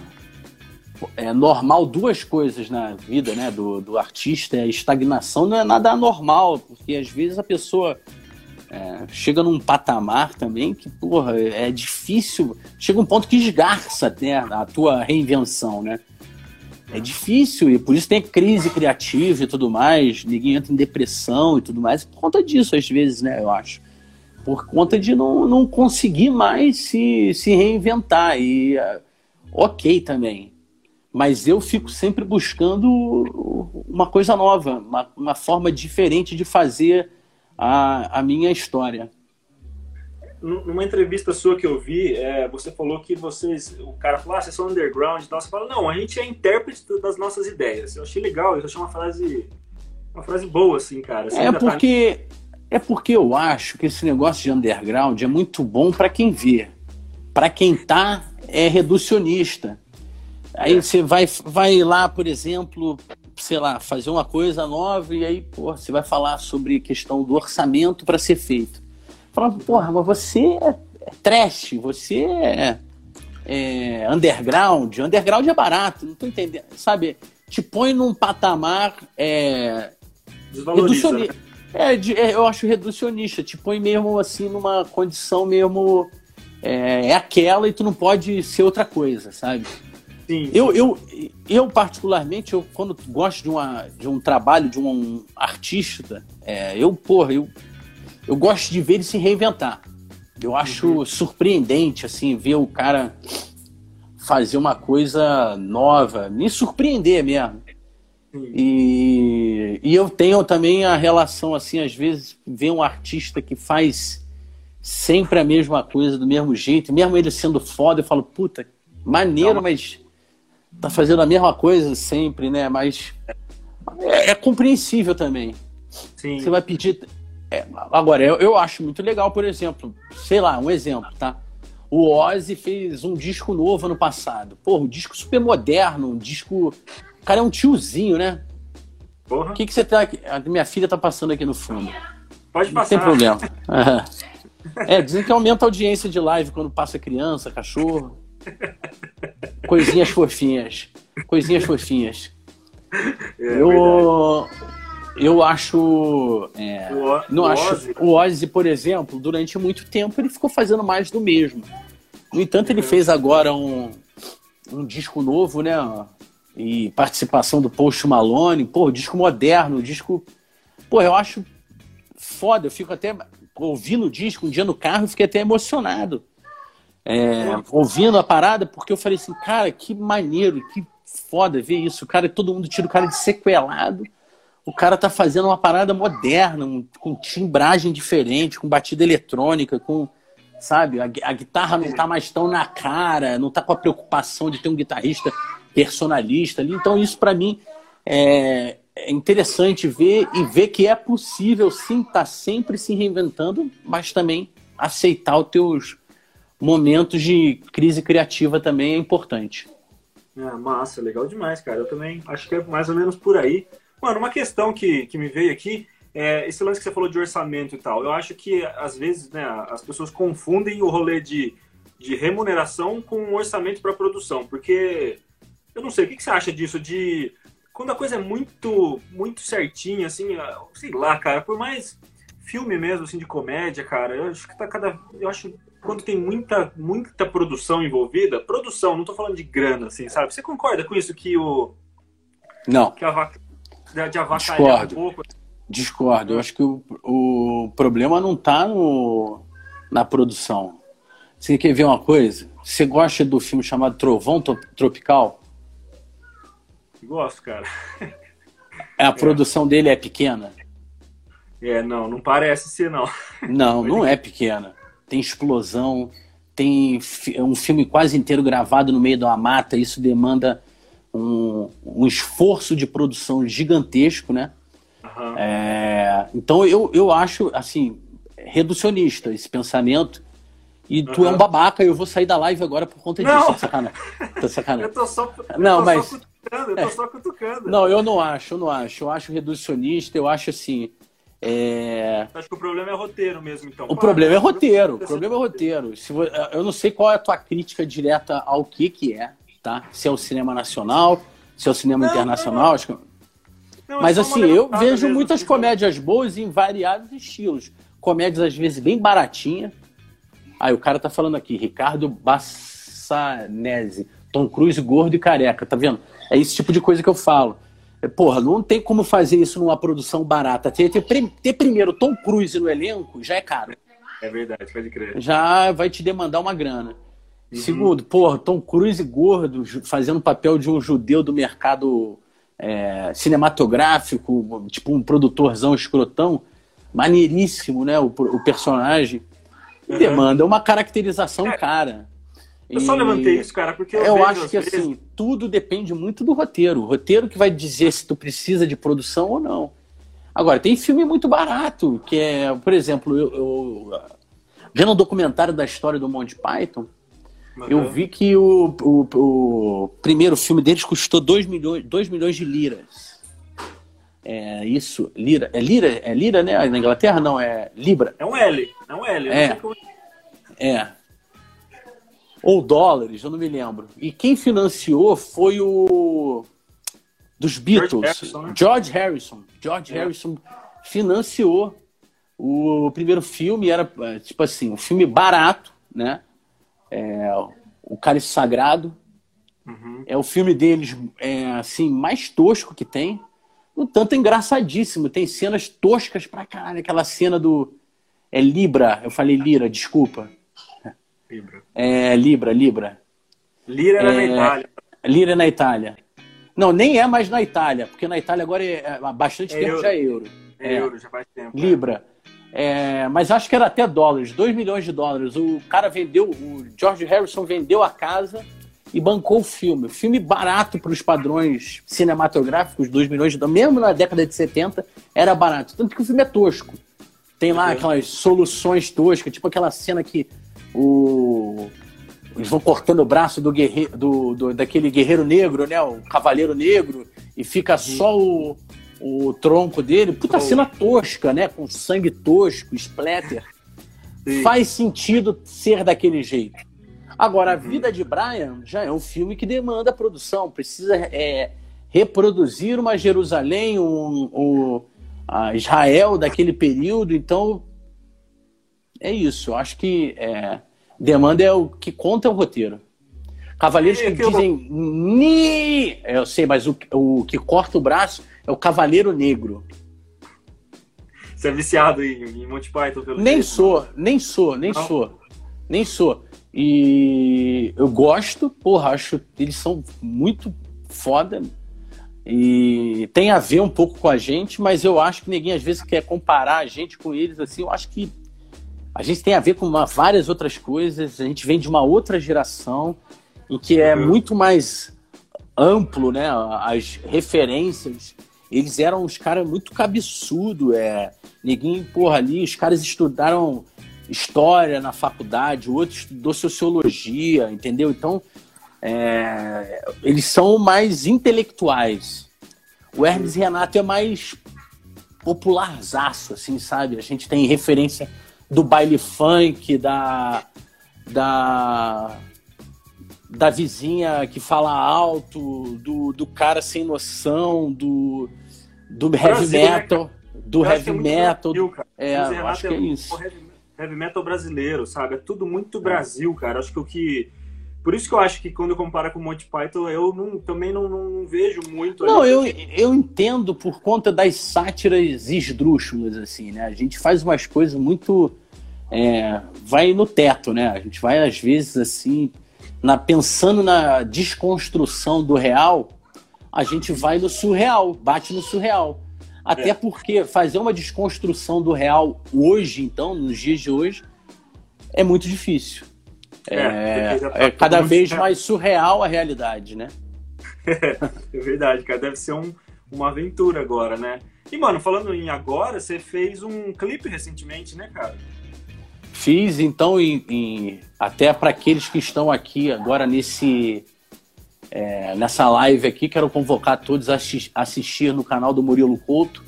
é normal duas coisas na vida, né, do, do artista, a estagnação não é nada anormal, porque às vezes a pessoa é, chega num patamar também que, porra, é difícil, chega um ponto que esgarça né, a tua reinvenção, né? É difícil, e por isso tem crise criativa e tudo mais, ninguém entra em depressão e tudo mais, por conta disso, às vezes, né, eu acho. Por conta de não, não conseguir mais se, se reinventar. E uh, ok também. Mas eu fico sempre buscando uma coisa nova, uma, uma forma diferente de fazer a, a minha história numa entrevista sua que eu vi, é, você falou que vocês, o cara falou, ah, vocês são underground e tal. Você fala, não, a gente é intérprete das nossas ideias. Eu achei legal, eu achei uma frase, uma frase boa, assim, cara. é tá porque, tá... é porque eu acho que esse negócio de underground é muito bom para quem vê. Para quem tá, é reducionista. Aí é. você vai, vai lá, por exemplo, sei lá, fazer uma coisa nova e aí, pô, você vai falar sobre questão do orçamento para ser feito. Falava, porra, mas você é, é trash, você é, é underground. Underground é barato, não tô entendendo. Sabe, te põe num patamar é, reducionista. Né? É, de, é, eu acho reducionista, te põe mesmo assim numa condição mesmo. É, é aquela e tu não pode ser outra coisa, sabe? Sim. Eu, eu, eu, particularmente, eu, quando gosto de, uma, de um trabalho de um artista, é, eu, porra, eu, eu gosto de ver ele se reinventar. Eu acho uhum. surpreendente, assim, ver o cara fazer uma coisa nova, me surpreender mesmo. E, e eu tenho também a relação, assim, às vezes, ver um artista que faz sempre a mesma coisa, do mesmo jeito, mesmo ele sendo foda, eu falo, puta, maneiro, mas tá fazendo a mesma coisa sempre, né? Mas é, é compreensível também. Sim. Você vai pedir. É, agora, eu, eu acho muito legal, por exemplo, sei lá, um exemplo, tá? O Ozzy fez um disco novo ano passado. Porra, um disco super moderno, um disco. O cara é um tiozinho, né? Porra. O que, que você tá. A minha filha tá passando aqui no fundo. Pode passar. Não tem problema. É, dizem que aumenta a audiência de live quando passa criança, cachorro. Coisinhas fofinhas. Coisinhas fofinhas. É, eu, eu acho. É, o, não o acho. Ozzy. O Ozzy, por exemplo, durante muito tempo ele ficou fazendo mais do mesmo. No entanto, ele fez agora um, um disco novo, né? E participação do Post Malone. Pô, disco moderno, disco. Pô, eu acho foda. Eu fico até ouvindo o disco um dia no carro e fiquei até emocionado é, ouvindo a parada, porque eu falei assim, cara, que maneiro, que foda ver isso. O cara, todo mundo tira o cara de sequelado. O cara tá fazendo uma parada moderna, um, com timbragem diferente, com batida eletrônica, com. Sabe? A, a, guitarra não tá mais tão na cara, não tá com a preocupação de ter um guitarrista personalista ali. Então, isso para mim é, é, interessante ver e ver que é possível sim estar tá sempre se reinventando, mas também aceitar os teus momentos de crise criativa também é importante. É, massa, legal demais, cara. Eu também acho que é mais ou menos por aí. Mano, uma questão que, que me veio aqui é esse lance que você falou de orçamento e tal. Eu acho que, às vezes, né, as pessoas confundem o rolê de, de remuneração com orçamento para produção, porque eu não sei, o que, que você acha disso? De quando a coisa é muito, muito certinha, assim, sei lá, cara, por mais filme mesmo, assim, de comédia, cara, eu acho que tá cada. Eu acho quando tem muita, muita produção envolvida, produção, não tô falando de grana, assim, sabe? Você concorda com isso que o. Não. Que a de avacalhar Discordo. um pouco? Discordo. Eu acho que o, o problema não tá no, na produção. Você quer ver uma coisa? Você gosta do filme chamado Trovão Tropical? Gosto, cara. A é. produção dele é pequena? É, não, não parece ser, não. Não, não é pequena tem explosão, tem um filme quase inteiro gravado no meio de uma mata, isso demanda um, um esforço de produção gigantesco, né? Uhum. É, então eu, eu acho, assim, reducionista esse pensamento. E tu é um babaca, eu vou sair da live agora por conta disso. Tá sacanagem. Tá sacanagem. eu tô só, eu não, tô mas... só cutucando, eu tô é. só cutucando. Não, eu não acho, eu não acho. Eu acho reducionista, eu acho assim. É... Acho que o problema é roteiro mesmo, então. O problema é roteiro. O problema é roteiro. Se Eu não sei qual é a tua crítica direta ao que que é, tá? Se é o cinema nacional, se é o cinema não, internacional. Não, Acho que... não, Mas assim, eu vejo mesmo, muitas comédias boas em variados estilos. Comédias, às vezes, bem baratinha. Aí o cara tá falando aqui, Ricardo Bassanese, Tom Cruise gordo e careca, tá vendo? É esse tipo de coisa que eu falo. Porra, não tem como fazer isso numa produção barata. Ter, ter, ter primeiro Tom Cruise no elenco já é caro. É verdade, pode crer. Já vai te demandar uma grana. Uhum. Segundo, porra, Tom Cruise gordo, fazendo papel de um judeu do mercado é, cinematográfico, tipo um produtorzão escrotão, maneiríssimo, né? O, o personagem. Uhum. Demanda uma caracterização é. cara. Eu só levantei isso, cara, porque eu, eu acho que vezes... assim, tudo depende muito do roteiro. O roteiro que vai dizer se tu precisa de produção ou não. Agora, tem filme muito barato, que é, por exemplo, eu, eu vendo um documentário da história do Monty Python, uhum. eu vi que o, o, o, primeiro filme deles custou 2 milhões, 2 milhões de liras. É isso, lira. É lira? É lira, né? Na Inglaterra não, é libra. É um L, é um L. É. É. Ou dólares, eu não me lembro. E quem financiou foi o. Dos Beatles. George Harrison. Né? George Harrison, George é. Harrison financiou o primeiro filme. Era, tipo assim, um filme barato, né? É, o Cálice Sagrado. Uhum. É o filme deles, é, assim, mais tosco que tem. Um tanto engraçadíssimo. Tem cenas toscas pra caralho. Aquela cena do. É Libra. Eu falei Lira, desculpa. Libra. É, Libra, Libra. Lira é, na Itália. Lira na Itália. Não, nem é mais na Itália, porque na Itália agora é, é há bastante é tempo euro. já é euro. É, é, euro, já faz tempo. É. Libra. É, mas acho que era até dólares, 2 milhões de dólares. O cara vendeu, o George Harrison vendeu a casa e bancou o filme. O filme barato para os padrões cinematográficos, 2 milhões de dólares, mesmo na década de 70, era barato. Tanto que o filme é tosco. Tem lá aquelas soluções toscas, tipo aquela cena que o eles vão cortando o braço do guerreiro, do, do, daquele guerreiro negro, né? O cavaleiro negro, e fica só o, o tronco dele. Puta oh. cena tosca, né? Com sangue tosco, splatter. Sim. Faz sentido ser daquele jeito. Agora, a uhum. vida de Brian já é um filme que demanda produção, precisa é, reproduzir uma Jerusalém, um, um Israel daquele período. Então, é isso. Eu acho que é, demanda é o que conta é o roteiro. Cavaleiros que, que dizem eu... ni, eu sei, mas o, o que corta o braço é o Cavaleiro Negro. Você é viciado em, em Monty Python pelo Nem jeito, sou, nem sou, nem não? sou, nem sou. E eu gosto, porra, acho que eles são muito foda. E tem a ver um pouco com a gente, mas eu acho que ninguém às vezes quer comparar a gente com eles assim. Eu acho que a gente tem a ver com uma, várias outras coisas, a gente vem de uma outra geração em que é uhum. muito mais amplo, né? As referências. Eles eram uns caras muito cabeçudo, é. Ninguém, porra, ali, os caras estudaram história na faculdade, o outro estudou sociologia, entendeu? Então, é, eles são mais intelectuais. O Hermes Renato é mais popularzaço, assim, sabe? A gente tem referência do baile funk, da, da, da vizinha que fala alto, do, do cara sem noção, do, do heavy né, metal. Do heavy metal. É, acho que é, é isso. Heavy, metal brasileiro, sabe? É tudo muito Brasil, cara. Acho que o que por isso que eu acho que quando eu comparo com o Monty Python, eu não, também não, não, vejo muito. Não, eu, eu entendo por conta das sátiras esdrúxulas, assim, né? A gente faz umas coisas muito. É, vai no teto, né? A gente vai, às vezes, assim, na, pensando na desconstrução do real, a gente vai no surreal, bate no surreal. Até é. porque fazer uma desconstrução do real hoje, então, nos dias de hoje, é muito difícil. É, é, tá é cada vez mais surreal a realidade, né? é verdade, cara. Deve ser um, uma aventura agora, né? E, mano, falando em agora, você fez um clipe recentemente, né, cara? Fiz, então, em, em até para aqueles que estão aqui agora nesse é, nessa live aqui, quero convocar todos a assistir no canal do Murilo Couto.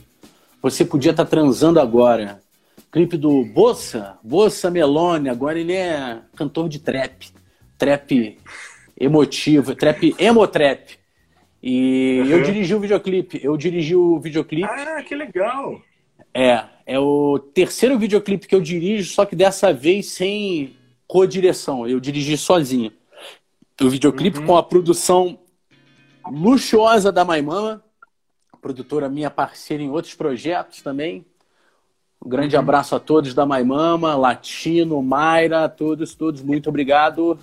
Você podia estar tá transando agora clipe do Bossa, Bossa Melone, agora ele é cantor de trap, trap emotivo, trap, emo-trap. E uhum. eu dirigi o videoclipe, eu dirigi o videoclipe. Ah, que legal! É, é o terceiro videoclipe que eu dirijo, só que dessa vez sem co-direção, eu dirigi sozinho. O videoclipe uhum. com a produção luxuosa da Maimama, produtora minha parceira em outros projetos também. Um grande uhum. abraço a todos da Maimama, Latino, Mayra, todos, todos, muito obrigado.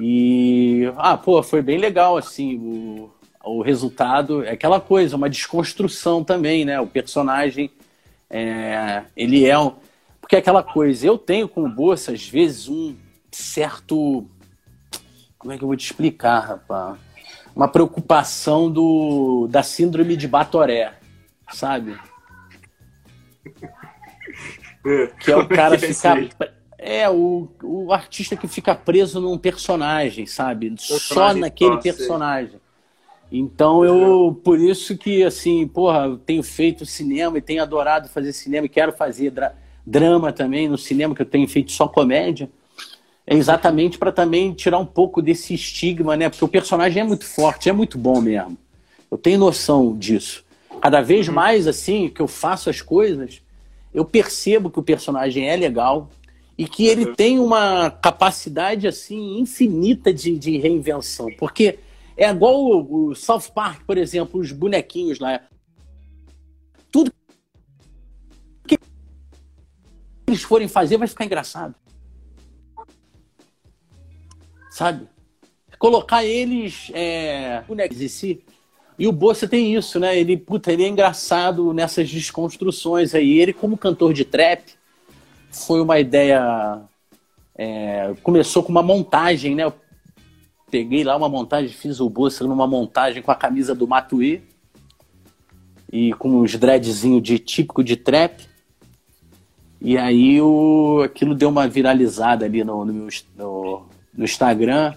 E, ah, pô, foi bem legal, assim, o, o resultado. É aquela coisa, uma desconstrução também, né? O personagem, é, ele é um... Porque é aquela coisa, eu tenho com o Bolsa, às vezes, um certo... Como é que eu vou te explicar, rapaz? Uma preocupação do, da síndrome de Batoré, sabe? Que é o cara que ficar. É, o, o artista que fica preso num personagem, sabe? Só naquele personagem. Então eu, por isso que assim, porra, eu tenho feito cinema e tenho adorado fazer cinema e quero fazer dra drama também no cinema, que eu tenho feito só comédia. É exatamente para também tirar um pouco desse estigma, né? Porque o personagem é muito forte, é muito bom mesmo. Eu tenho noção disso. Cada vez uhum. mais assim que eu faço as coisas, eu percebo que o personagem é legal e que ele uhum. tem uma capacidade assim infinita de, de reinvenção. Porque é igual o, o South Park, por exemplo, os bonequinhos lá. Eles forem fazer vai ficar engraçado. Sabe? Colocar eles é, bonecos em si. E o Bossa tem isso, né? Ele, puta, ele é engraçado nessas desconstruções aí. Ele, como cantor de trap, foi uma ideia. É, começou com uma montagem, né? peguei lá uma montagem, fiz o Bolsa numa montagem com a camisa do Matuê e com uns dreadzinho de típico de trap. E aí o, aquilo deu uma viralizada ali no, no, meu, no, no Instagram.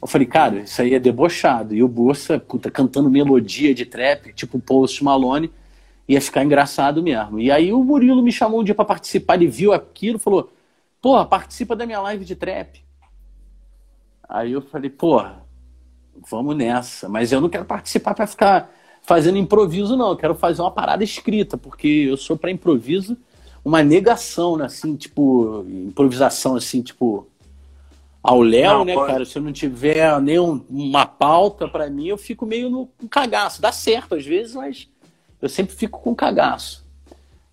Eu falei, cara, isso aí é debochado. E o Bolsa, puta, cantando melodia de trap, tipo Post Malone, ia ficar engraçado mesmo. E aí o Murilo me chamou um dia para participar, ele viu aquilo, falou, porra, participa da minha live de trap. Aí eu falei, porra, vamos nessa. Mas eu não quero participar para ficar fazendo improviso, não. Eu quero fazer uma parada escrita, porque eu sou para improviso uma negação, né? Assim, tipo, improvisação, assim, tipo, ao Léo, né, pode... cara? Se eu não tiver nenhuma uma pauta para mim, eu fico meio no cagaço. Dá certo às vezes, mas eu sempre fico com cagaço.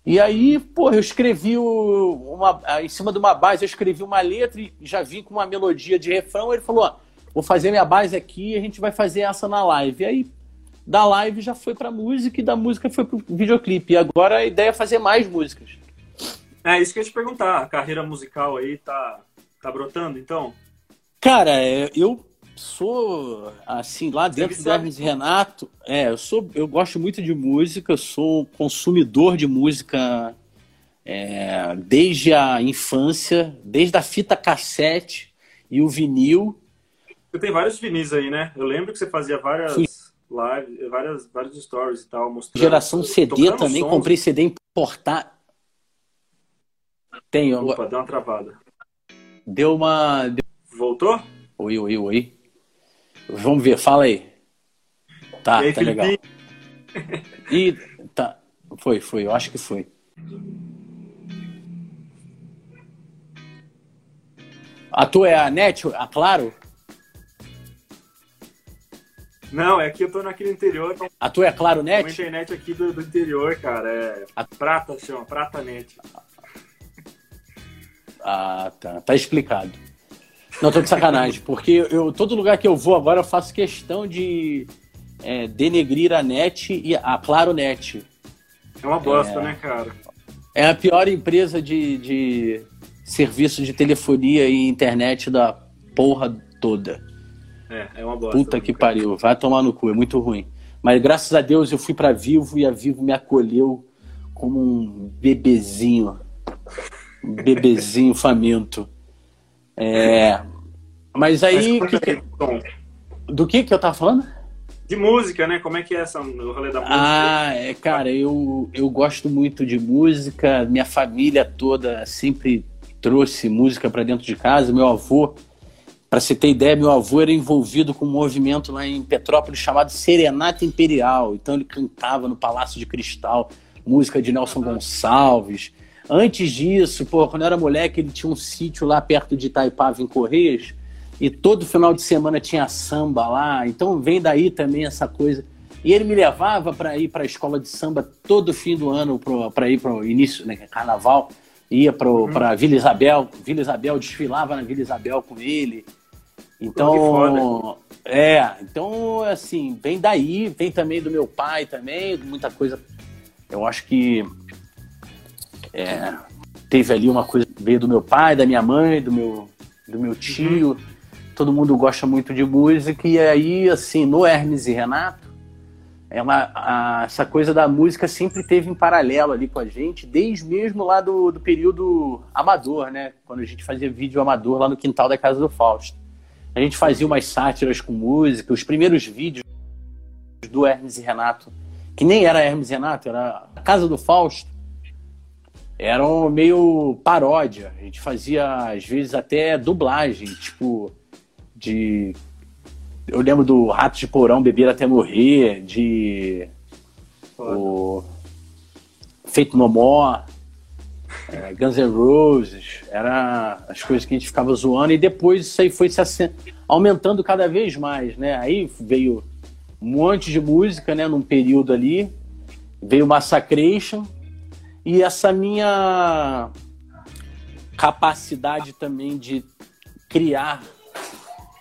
E aí, pô, eu escrevi uma, em cima de uma base, eu escrevi uma letra e já vim com uma melodia de refrão. Ele falou: ó, vou fazer minha base aqui e a gente vai fazer essa na live. E aí, da live já foi pra música e da música foi pro videoclipe. E agora a ideia é fazer mais músicas. É isso que eu ia te perguntar. A carreira musical aí tá, tá brotando, então? Cara, é, eu sou assim lá dentro do Hermes Renato. É, eu sou, eu gosto muito de música. Eu sou consumidor de música é, desde a infância, desde a fita cassete e o vinil. Você tem vários vinis aí, né? Eu lembro que você fazia várias Fui... lives, várias, vários stories e tal, mostrando. Geração CD também, sons. comprei CD importar. Tenho. Opa, deu uma travada. Deu uma. Voltou? Oi, oi, oi. Vamos ver, fala aí. Tá, aí, tá legal. E tá, foi, foi, eu acho que foi. A tua é a Net, a Claro? Não, é que eu tô naquele interior. Então... A tua é a Claro Net? Uma internet aqui do, do interior, cara. É a... Prata, chama, Prata Net. Ah, tá. Tá explicado. Não, tô de sacanagem, porque eu, todo lugar que eu vou agora eu faço questão de é, denegrir a net e a Claro Net. É uma bosta, é, né, cara? É a pior empresa de, de serviço de telefonia e internet da porra toda. É, é uma bosta. Puta que cara. pariu, vai tomar no cu, é muito ruim. Mas graças a Deus eu fui para Vivo e a Vivo me acolheu como um bebezinho. Bebezinho faminto. É, mas aí. Mas que, do que que eu tava falando? De música, né? Como é que é essa, o rolê da música? Ah, é, cara, eu, eu gosto muito de música. Minha família toda sempre trouxe música para dentro de casa. Meu avô, para você ter ideia, meu avô era envolvido com um movimento lá em Petrópolis chamado Serenata Imperial. Então ele cantava no Palácio de Cristal música de Nelson Gonçalves. Antes disso, pô, quando eu era moleque, ele tinha um sítio lá perto de Itaipava, em Correias, e todo final de semana tinha samba lá, então vem daí também essa coisa. E ele me levava para ir para a escola de samba todo fim do ano, para ir para o início, né, carnaval, ia para uhum. Vila Isabel, Vila Isabel, desfilava na Vila Isabel com ele. Então, é, então assim, vem daí, vem também do meu pai também, muita coisa. Eu acho que é, teve ali uma coisa veio do meu pai, da minha mãe, do meu, do meu tio. Uhum. Todo mundo gosta muito de música e aí assim no Hermes e Renato é uma, a, essa coisa da música sempre teve em paralelo ali com a gente, desde mesmo lá do, do período amador, né? Quando a gente fazia vídeo amador lá no quintal da casa do Fausto. A gente fazia umas sátiras com música, os primeiros vídeos do Hermes e Renato, que nem era Hermes e Renato, era a Casa do Fausto, eram meio paródia. A gente fazia, às vezes, até dublagem, tipo, de. Eu lembro do Rato de Porão Beber Até Morrer, de. O... Feito No More, é, Guns N' Roses, era as coisas que a gente ficava zoando, e depois isso aí foi se aumentando cada vez mais, né? Aí veio um monte de música, né, num período ali, veio Massacration, e essa minha capacidade também de criar,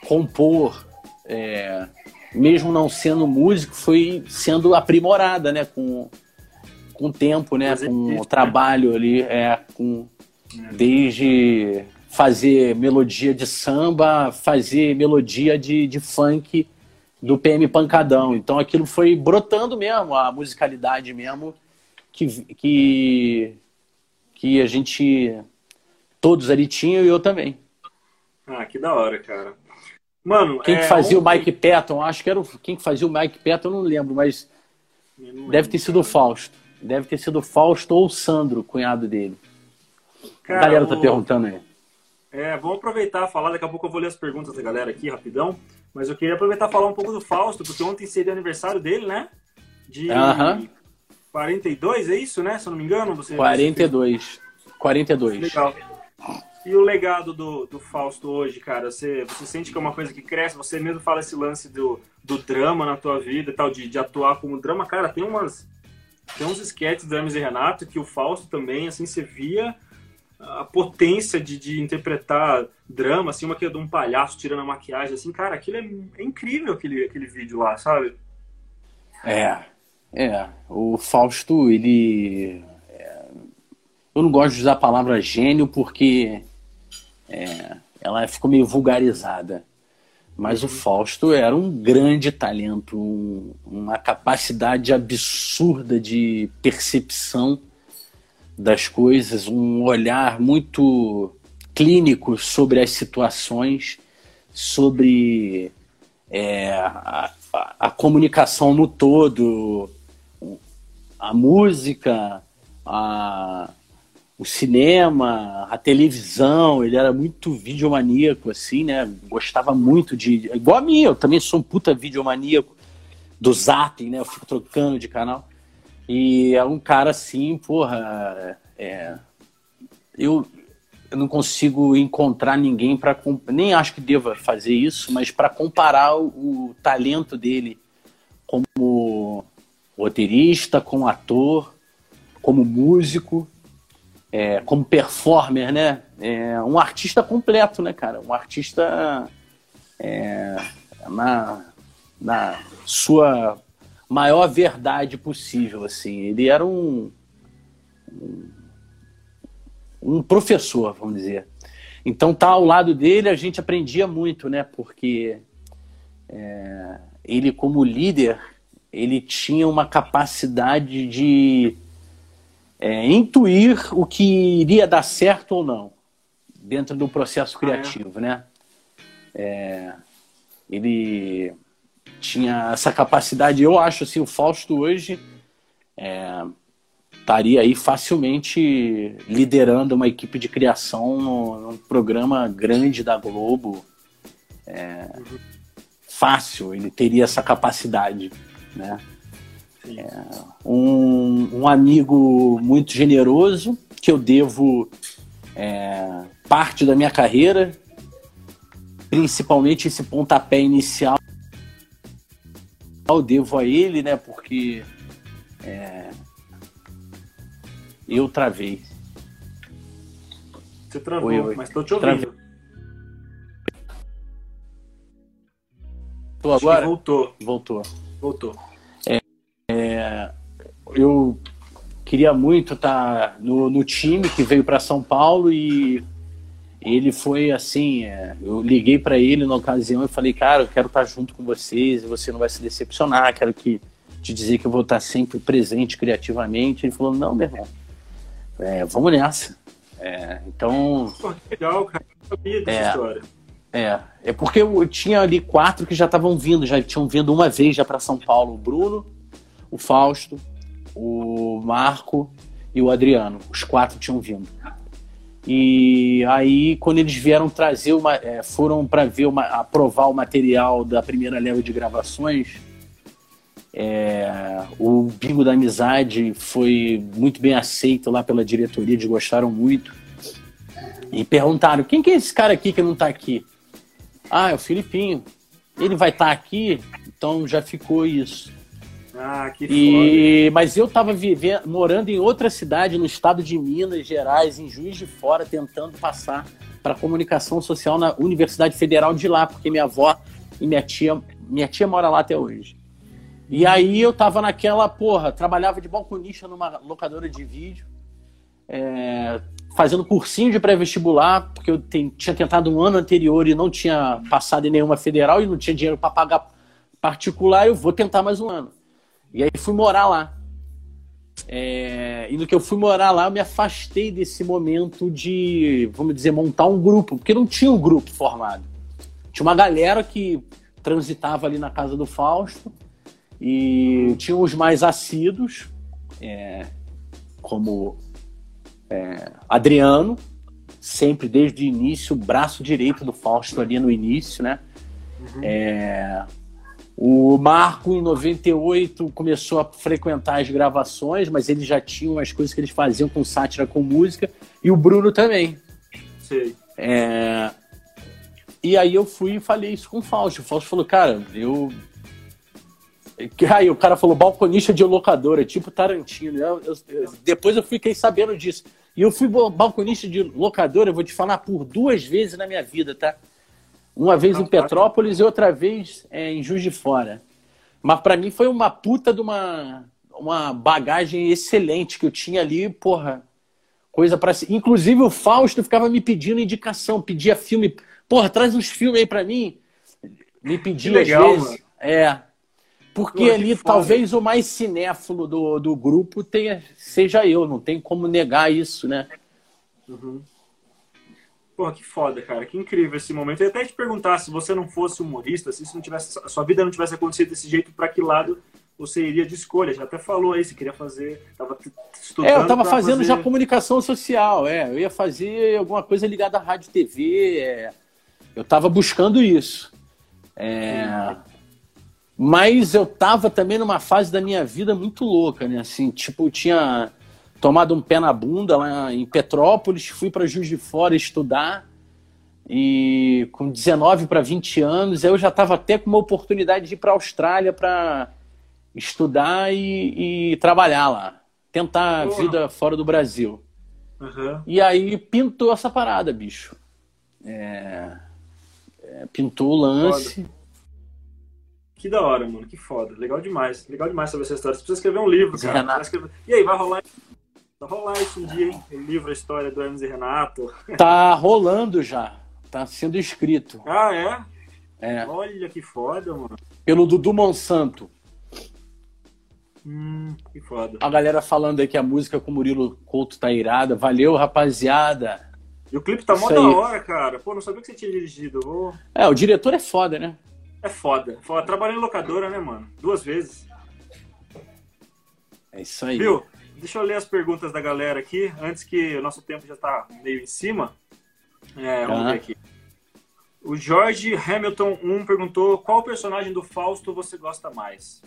compor, é, mesmo não sendo músico, foi sendo aprimorada, né? Com, com o tempo, né? com o trabalho ali, é, com, desde fazer melodia de samba, fazer melodia de, de funk do PM Pancadão. Então aquilo foi brotando mesmo, a musicalidade mesmo que, que, que a gente todos ali tinham e eu também. Ah, que da hora, cara. Mano, quem é, que fazia o Mike Patton? Acho que era o... quem que fazia o Mike Patton, eu não lembro, mas não lembro, deve ter sido o Fausto. Deve ter sido o Fausto ou o Sandro, cunhado dele. Cara, a galera tá o... perguntando aí. É, vamos aproveitar e falar, daqui a pouco eu vou ler as perguntas da galera aqui rapidão. Mas eu queria aproveitar e falar um pouco do Fausto, porque ontem seria aniversário dele, né? De uh -huh. 42, é isso, né? Se eu não me engano. Você, 42. Você 42. Legal. E o legado do, do Fausto hoje, cara? Você, você sente que é uma coisa que cresce? Você mesmo fala esse lance do, do drama na tua vida e tal, de, de atuar como drama. Cara, tem umas. Tem uns esquetes do Hermes e Renato que o Fausto também, assim, você via a potência de, de interpretar drama, assim, uma que é de um palhaço tirando a maquiagem, assim, cara, aquilo é, é incrível, aquele, aquele vídeo lá, sabe? É, é, o Fausto, ele. É, eu não gosto de usar a palavra gênio porque é, ela ficou meio vulgarizada. Mas o Fausto era um grande talento, um, uma capacidade absurda de percepção das coisas, um olhar muito clínico sobre as situações, sobre é, a, a, a, comunicação no todo, a música, a, o cinema, a televisão, ele era muito videomaníaco, assim, né? Gostava muito de. Igual a mim, eu também sou um puta videomaníaco do zapping, né? Eu fico trocando de canal. E é um cara assim, porra. É, eu, eu não consigo encontrar ninguém para. Nem acho que deva fazer isso, mas para comparar o, o talento dele como roteirista, como ator, como músico, é, como performer, né? É um artista completo, né, cara? Um artista é, na, na sua maior verdade possível, assim. Ele era um, um, um professor, vamos dizer. Então, tá ao lado dele, a gente aprendia muito, né? Porque é, ele, como líder, ele tinha uma capacidade de é, intuir o que iria dar certo ou não dentro do processo criativo, ah, é? né? É, ele tinha essa capacidade. Eu acho assim, o Fausto hoje é, estaria aí facilmente liderando uma equipe de criação num programa grande da Globo. É, fácil, ele teria essa capacidade né? É, um, um amigo muito generoso que eu devo é, parte da minha carreira, principalmente esse pontapé inicial, eu devo a ele, né? Porque é, eu travei. Você travou, oi, oi. mas estou te ouvindo. Travei. Tô agora? Voltou. Voltou. Voltou. É, eu queria muito estar tá no, no time que veio para São Paulo e ele foi assim, é, eu liguei para ele na ocasião e falei, cara, eu quero estar tá junto com vocês você não vai se decepcionar, quero que te dizer que eu vou estar tá sempre presente criativamente. Ele falou, não, meu irmão, é, vamos nessa. É, então. Pô, legal, cara. Eu sabia dessa é, história. É, é porque eu tinha ali quatro que já estavam vindo, já tinham vindo uma vez já para São Paulo, o Bruno, o Fausto, o Marco e o Adriano. Os quatro tinham vindo. E aí, quando eles vieram trazer, uma, é, foram para ver, uma, aprovar o material da primeira leva de gravações, é, o Bingo da Amizade foi muito bem aceito lá pela diretoria, eles gostaram muito. E perguntaram: quem que é esse cara aqui que não está aqui? Ah, é o Filipinho. Ele vai estar tá aqui, então já ficou isso. Ah, que e... foda. Mas eu estava vivendo, morando em outra cidade, no estado de Minas Gerais, em Juiz de Fora, tentando passar para comunicação social na Universidade Federal de lá, porque minha avó e minha tia, minha tia mora lá até hoje. E aí eu tava naquela, porra, trabalhava de balconista numa locadora de vídeo, é, fazendo cursinho de pré-vestibular, porque eu tem, tinha tentado um ano anterior e não tinha passado em nenhuma federal e não tinha dinheiro para pagar particular, eu vou tentar mais um ano. E aí fui morar lá. É, e no que eu fui morar lá, eu me afastei desse momento de, vamos dizer, montar um grupo, porque não tinha um grupo formado. Tinha uma galera que transitava ali na casa do Fausto e tinha os mais assíduos, é, como é, Adriano, sempre desde o início, o braço direito do Fausto ali no início, né? Uhum. É, o Marco, em 98, começou a frequentar as gravações, mas eles já tinham as coisas que eles faziam com sátira, com música, e o Bruno também. Sim. É... E aí eu fui e falei isso com o Fausto. O Fausto falou, cara, eu. Aí o cara falou, balconista de locadora, tipo Tarantino. Eu, eu, eu... depois eu fiquei sabendo disso. E eu fui balconista de locadora, eu vou te falar, por duas vezes na minha vida, tá? Uma vez em Petrópolis e outra vez é, em Juiz de Fora. Mas para mim foi uma puta de uma, uma bagagem excelente que eu tinha ali, porra. Coisa para Inclusive o Fausto ficava me pedindo indicação, pedia filme. Porra, traz uns filmes aí para mim. Me pedia legal, às vezes. Mano. É. Porque Pô, ali talvez o mais cinéfilo do, do grupo tenha, seja eu, não tem como negar isso, né? Uhum. Porra, que foda, cara. Que incrível esse momento. Eu ia até te perguntar, se você não fosse humorista, se isso não tivesse, a sua vida não tivesse acontecido desse jeito, para que lado você iria de escolha? Já até falou aí, se queria fazer, tava estudando. É, eu tava fazendo fazer... já comunicação social, é. Eu ia fazer alguma coisa ligada à rádio TV. É. Eu tava buscando isso. É... Mas eu tava também numa fase da minha vida muito louca, né? Assim, tipo, tinha tomado um pé na bunda lá em Petrópolis, fui para Juiz de Fora estudar. E com 19 para 20 anos, eu já estava até com uma oportunidade de ir para a Austrália para estudar e, e, trabalhar lá. Tentar a vida fora do Brasil. Uhum. E aí pintou essa parada, bicho. É... É, pintou o lance. Foda. Que da hora, mano. Que foda. Legal demais. Legal demais saber essa história. Você precisa escrever um livro, cara. Escrever... E aí, vai rolar Vai rolar isso um dia, hein? O livro A História do Hermes e Renato. Tá rolando já. Tá sendo escrito. Ah, é? É. Olha que foda, mano. Pelo Dudu Monsanto. Hum, que foda. A galera falando aí que a música com o Murilo Couto tá irada. Valeu, rapaziada. E o clipe tá mó da hora, cara. Pô, não sabia que você tinha dirigido. Vou... É, o diretor é foda, né? É foda. foda. Trabalhei em locadora, né, mano? Duas vezes. É isso aí. Viu? Deixa eu ler as perguntas da galera aqui, antes que o nosso tempo já está meio em cima. É, vamos ver aqui. O Jorge Hamilton 1 perguntou qual personagem do Fausto você gosta mais?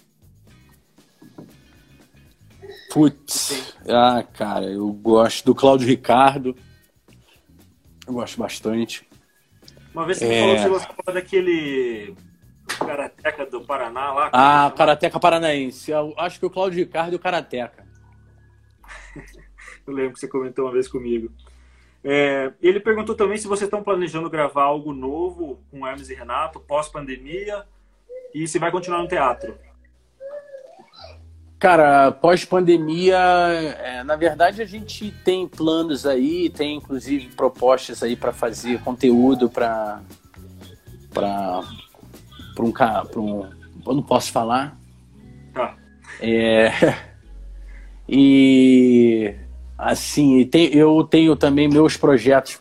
Putz, ah, cara, eu gosto do Cláudio Ricardo. Eu gosto bastante. Uma vez você é... falou que você gostava daquele Karateca do Paraná lá. Ah, Karateca Paranaense. Eu acho que o Cláudio Ricardo e o Karateca. Eu lembro que você comentou uma vez comigo. É, ele perguntou também se vocês estão planejando gravar algo novo com Hermes e Renato pós-pandemia e se vai continuar no teatro. Cara, pós-pandemia, é, na verdade a gente tem planos aí, tem inclusive propostas aí para fazer conteúdo para para um para um eu não posso falar. Tá. É, e assim, eu tenho também meus projetos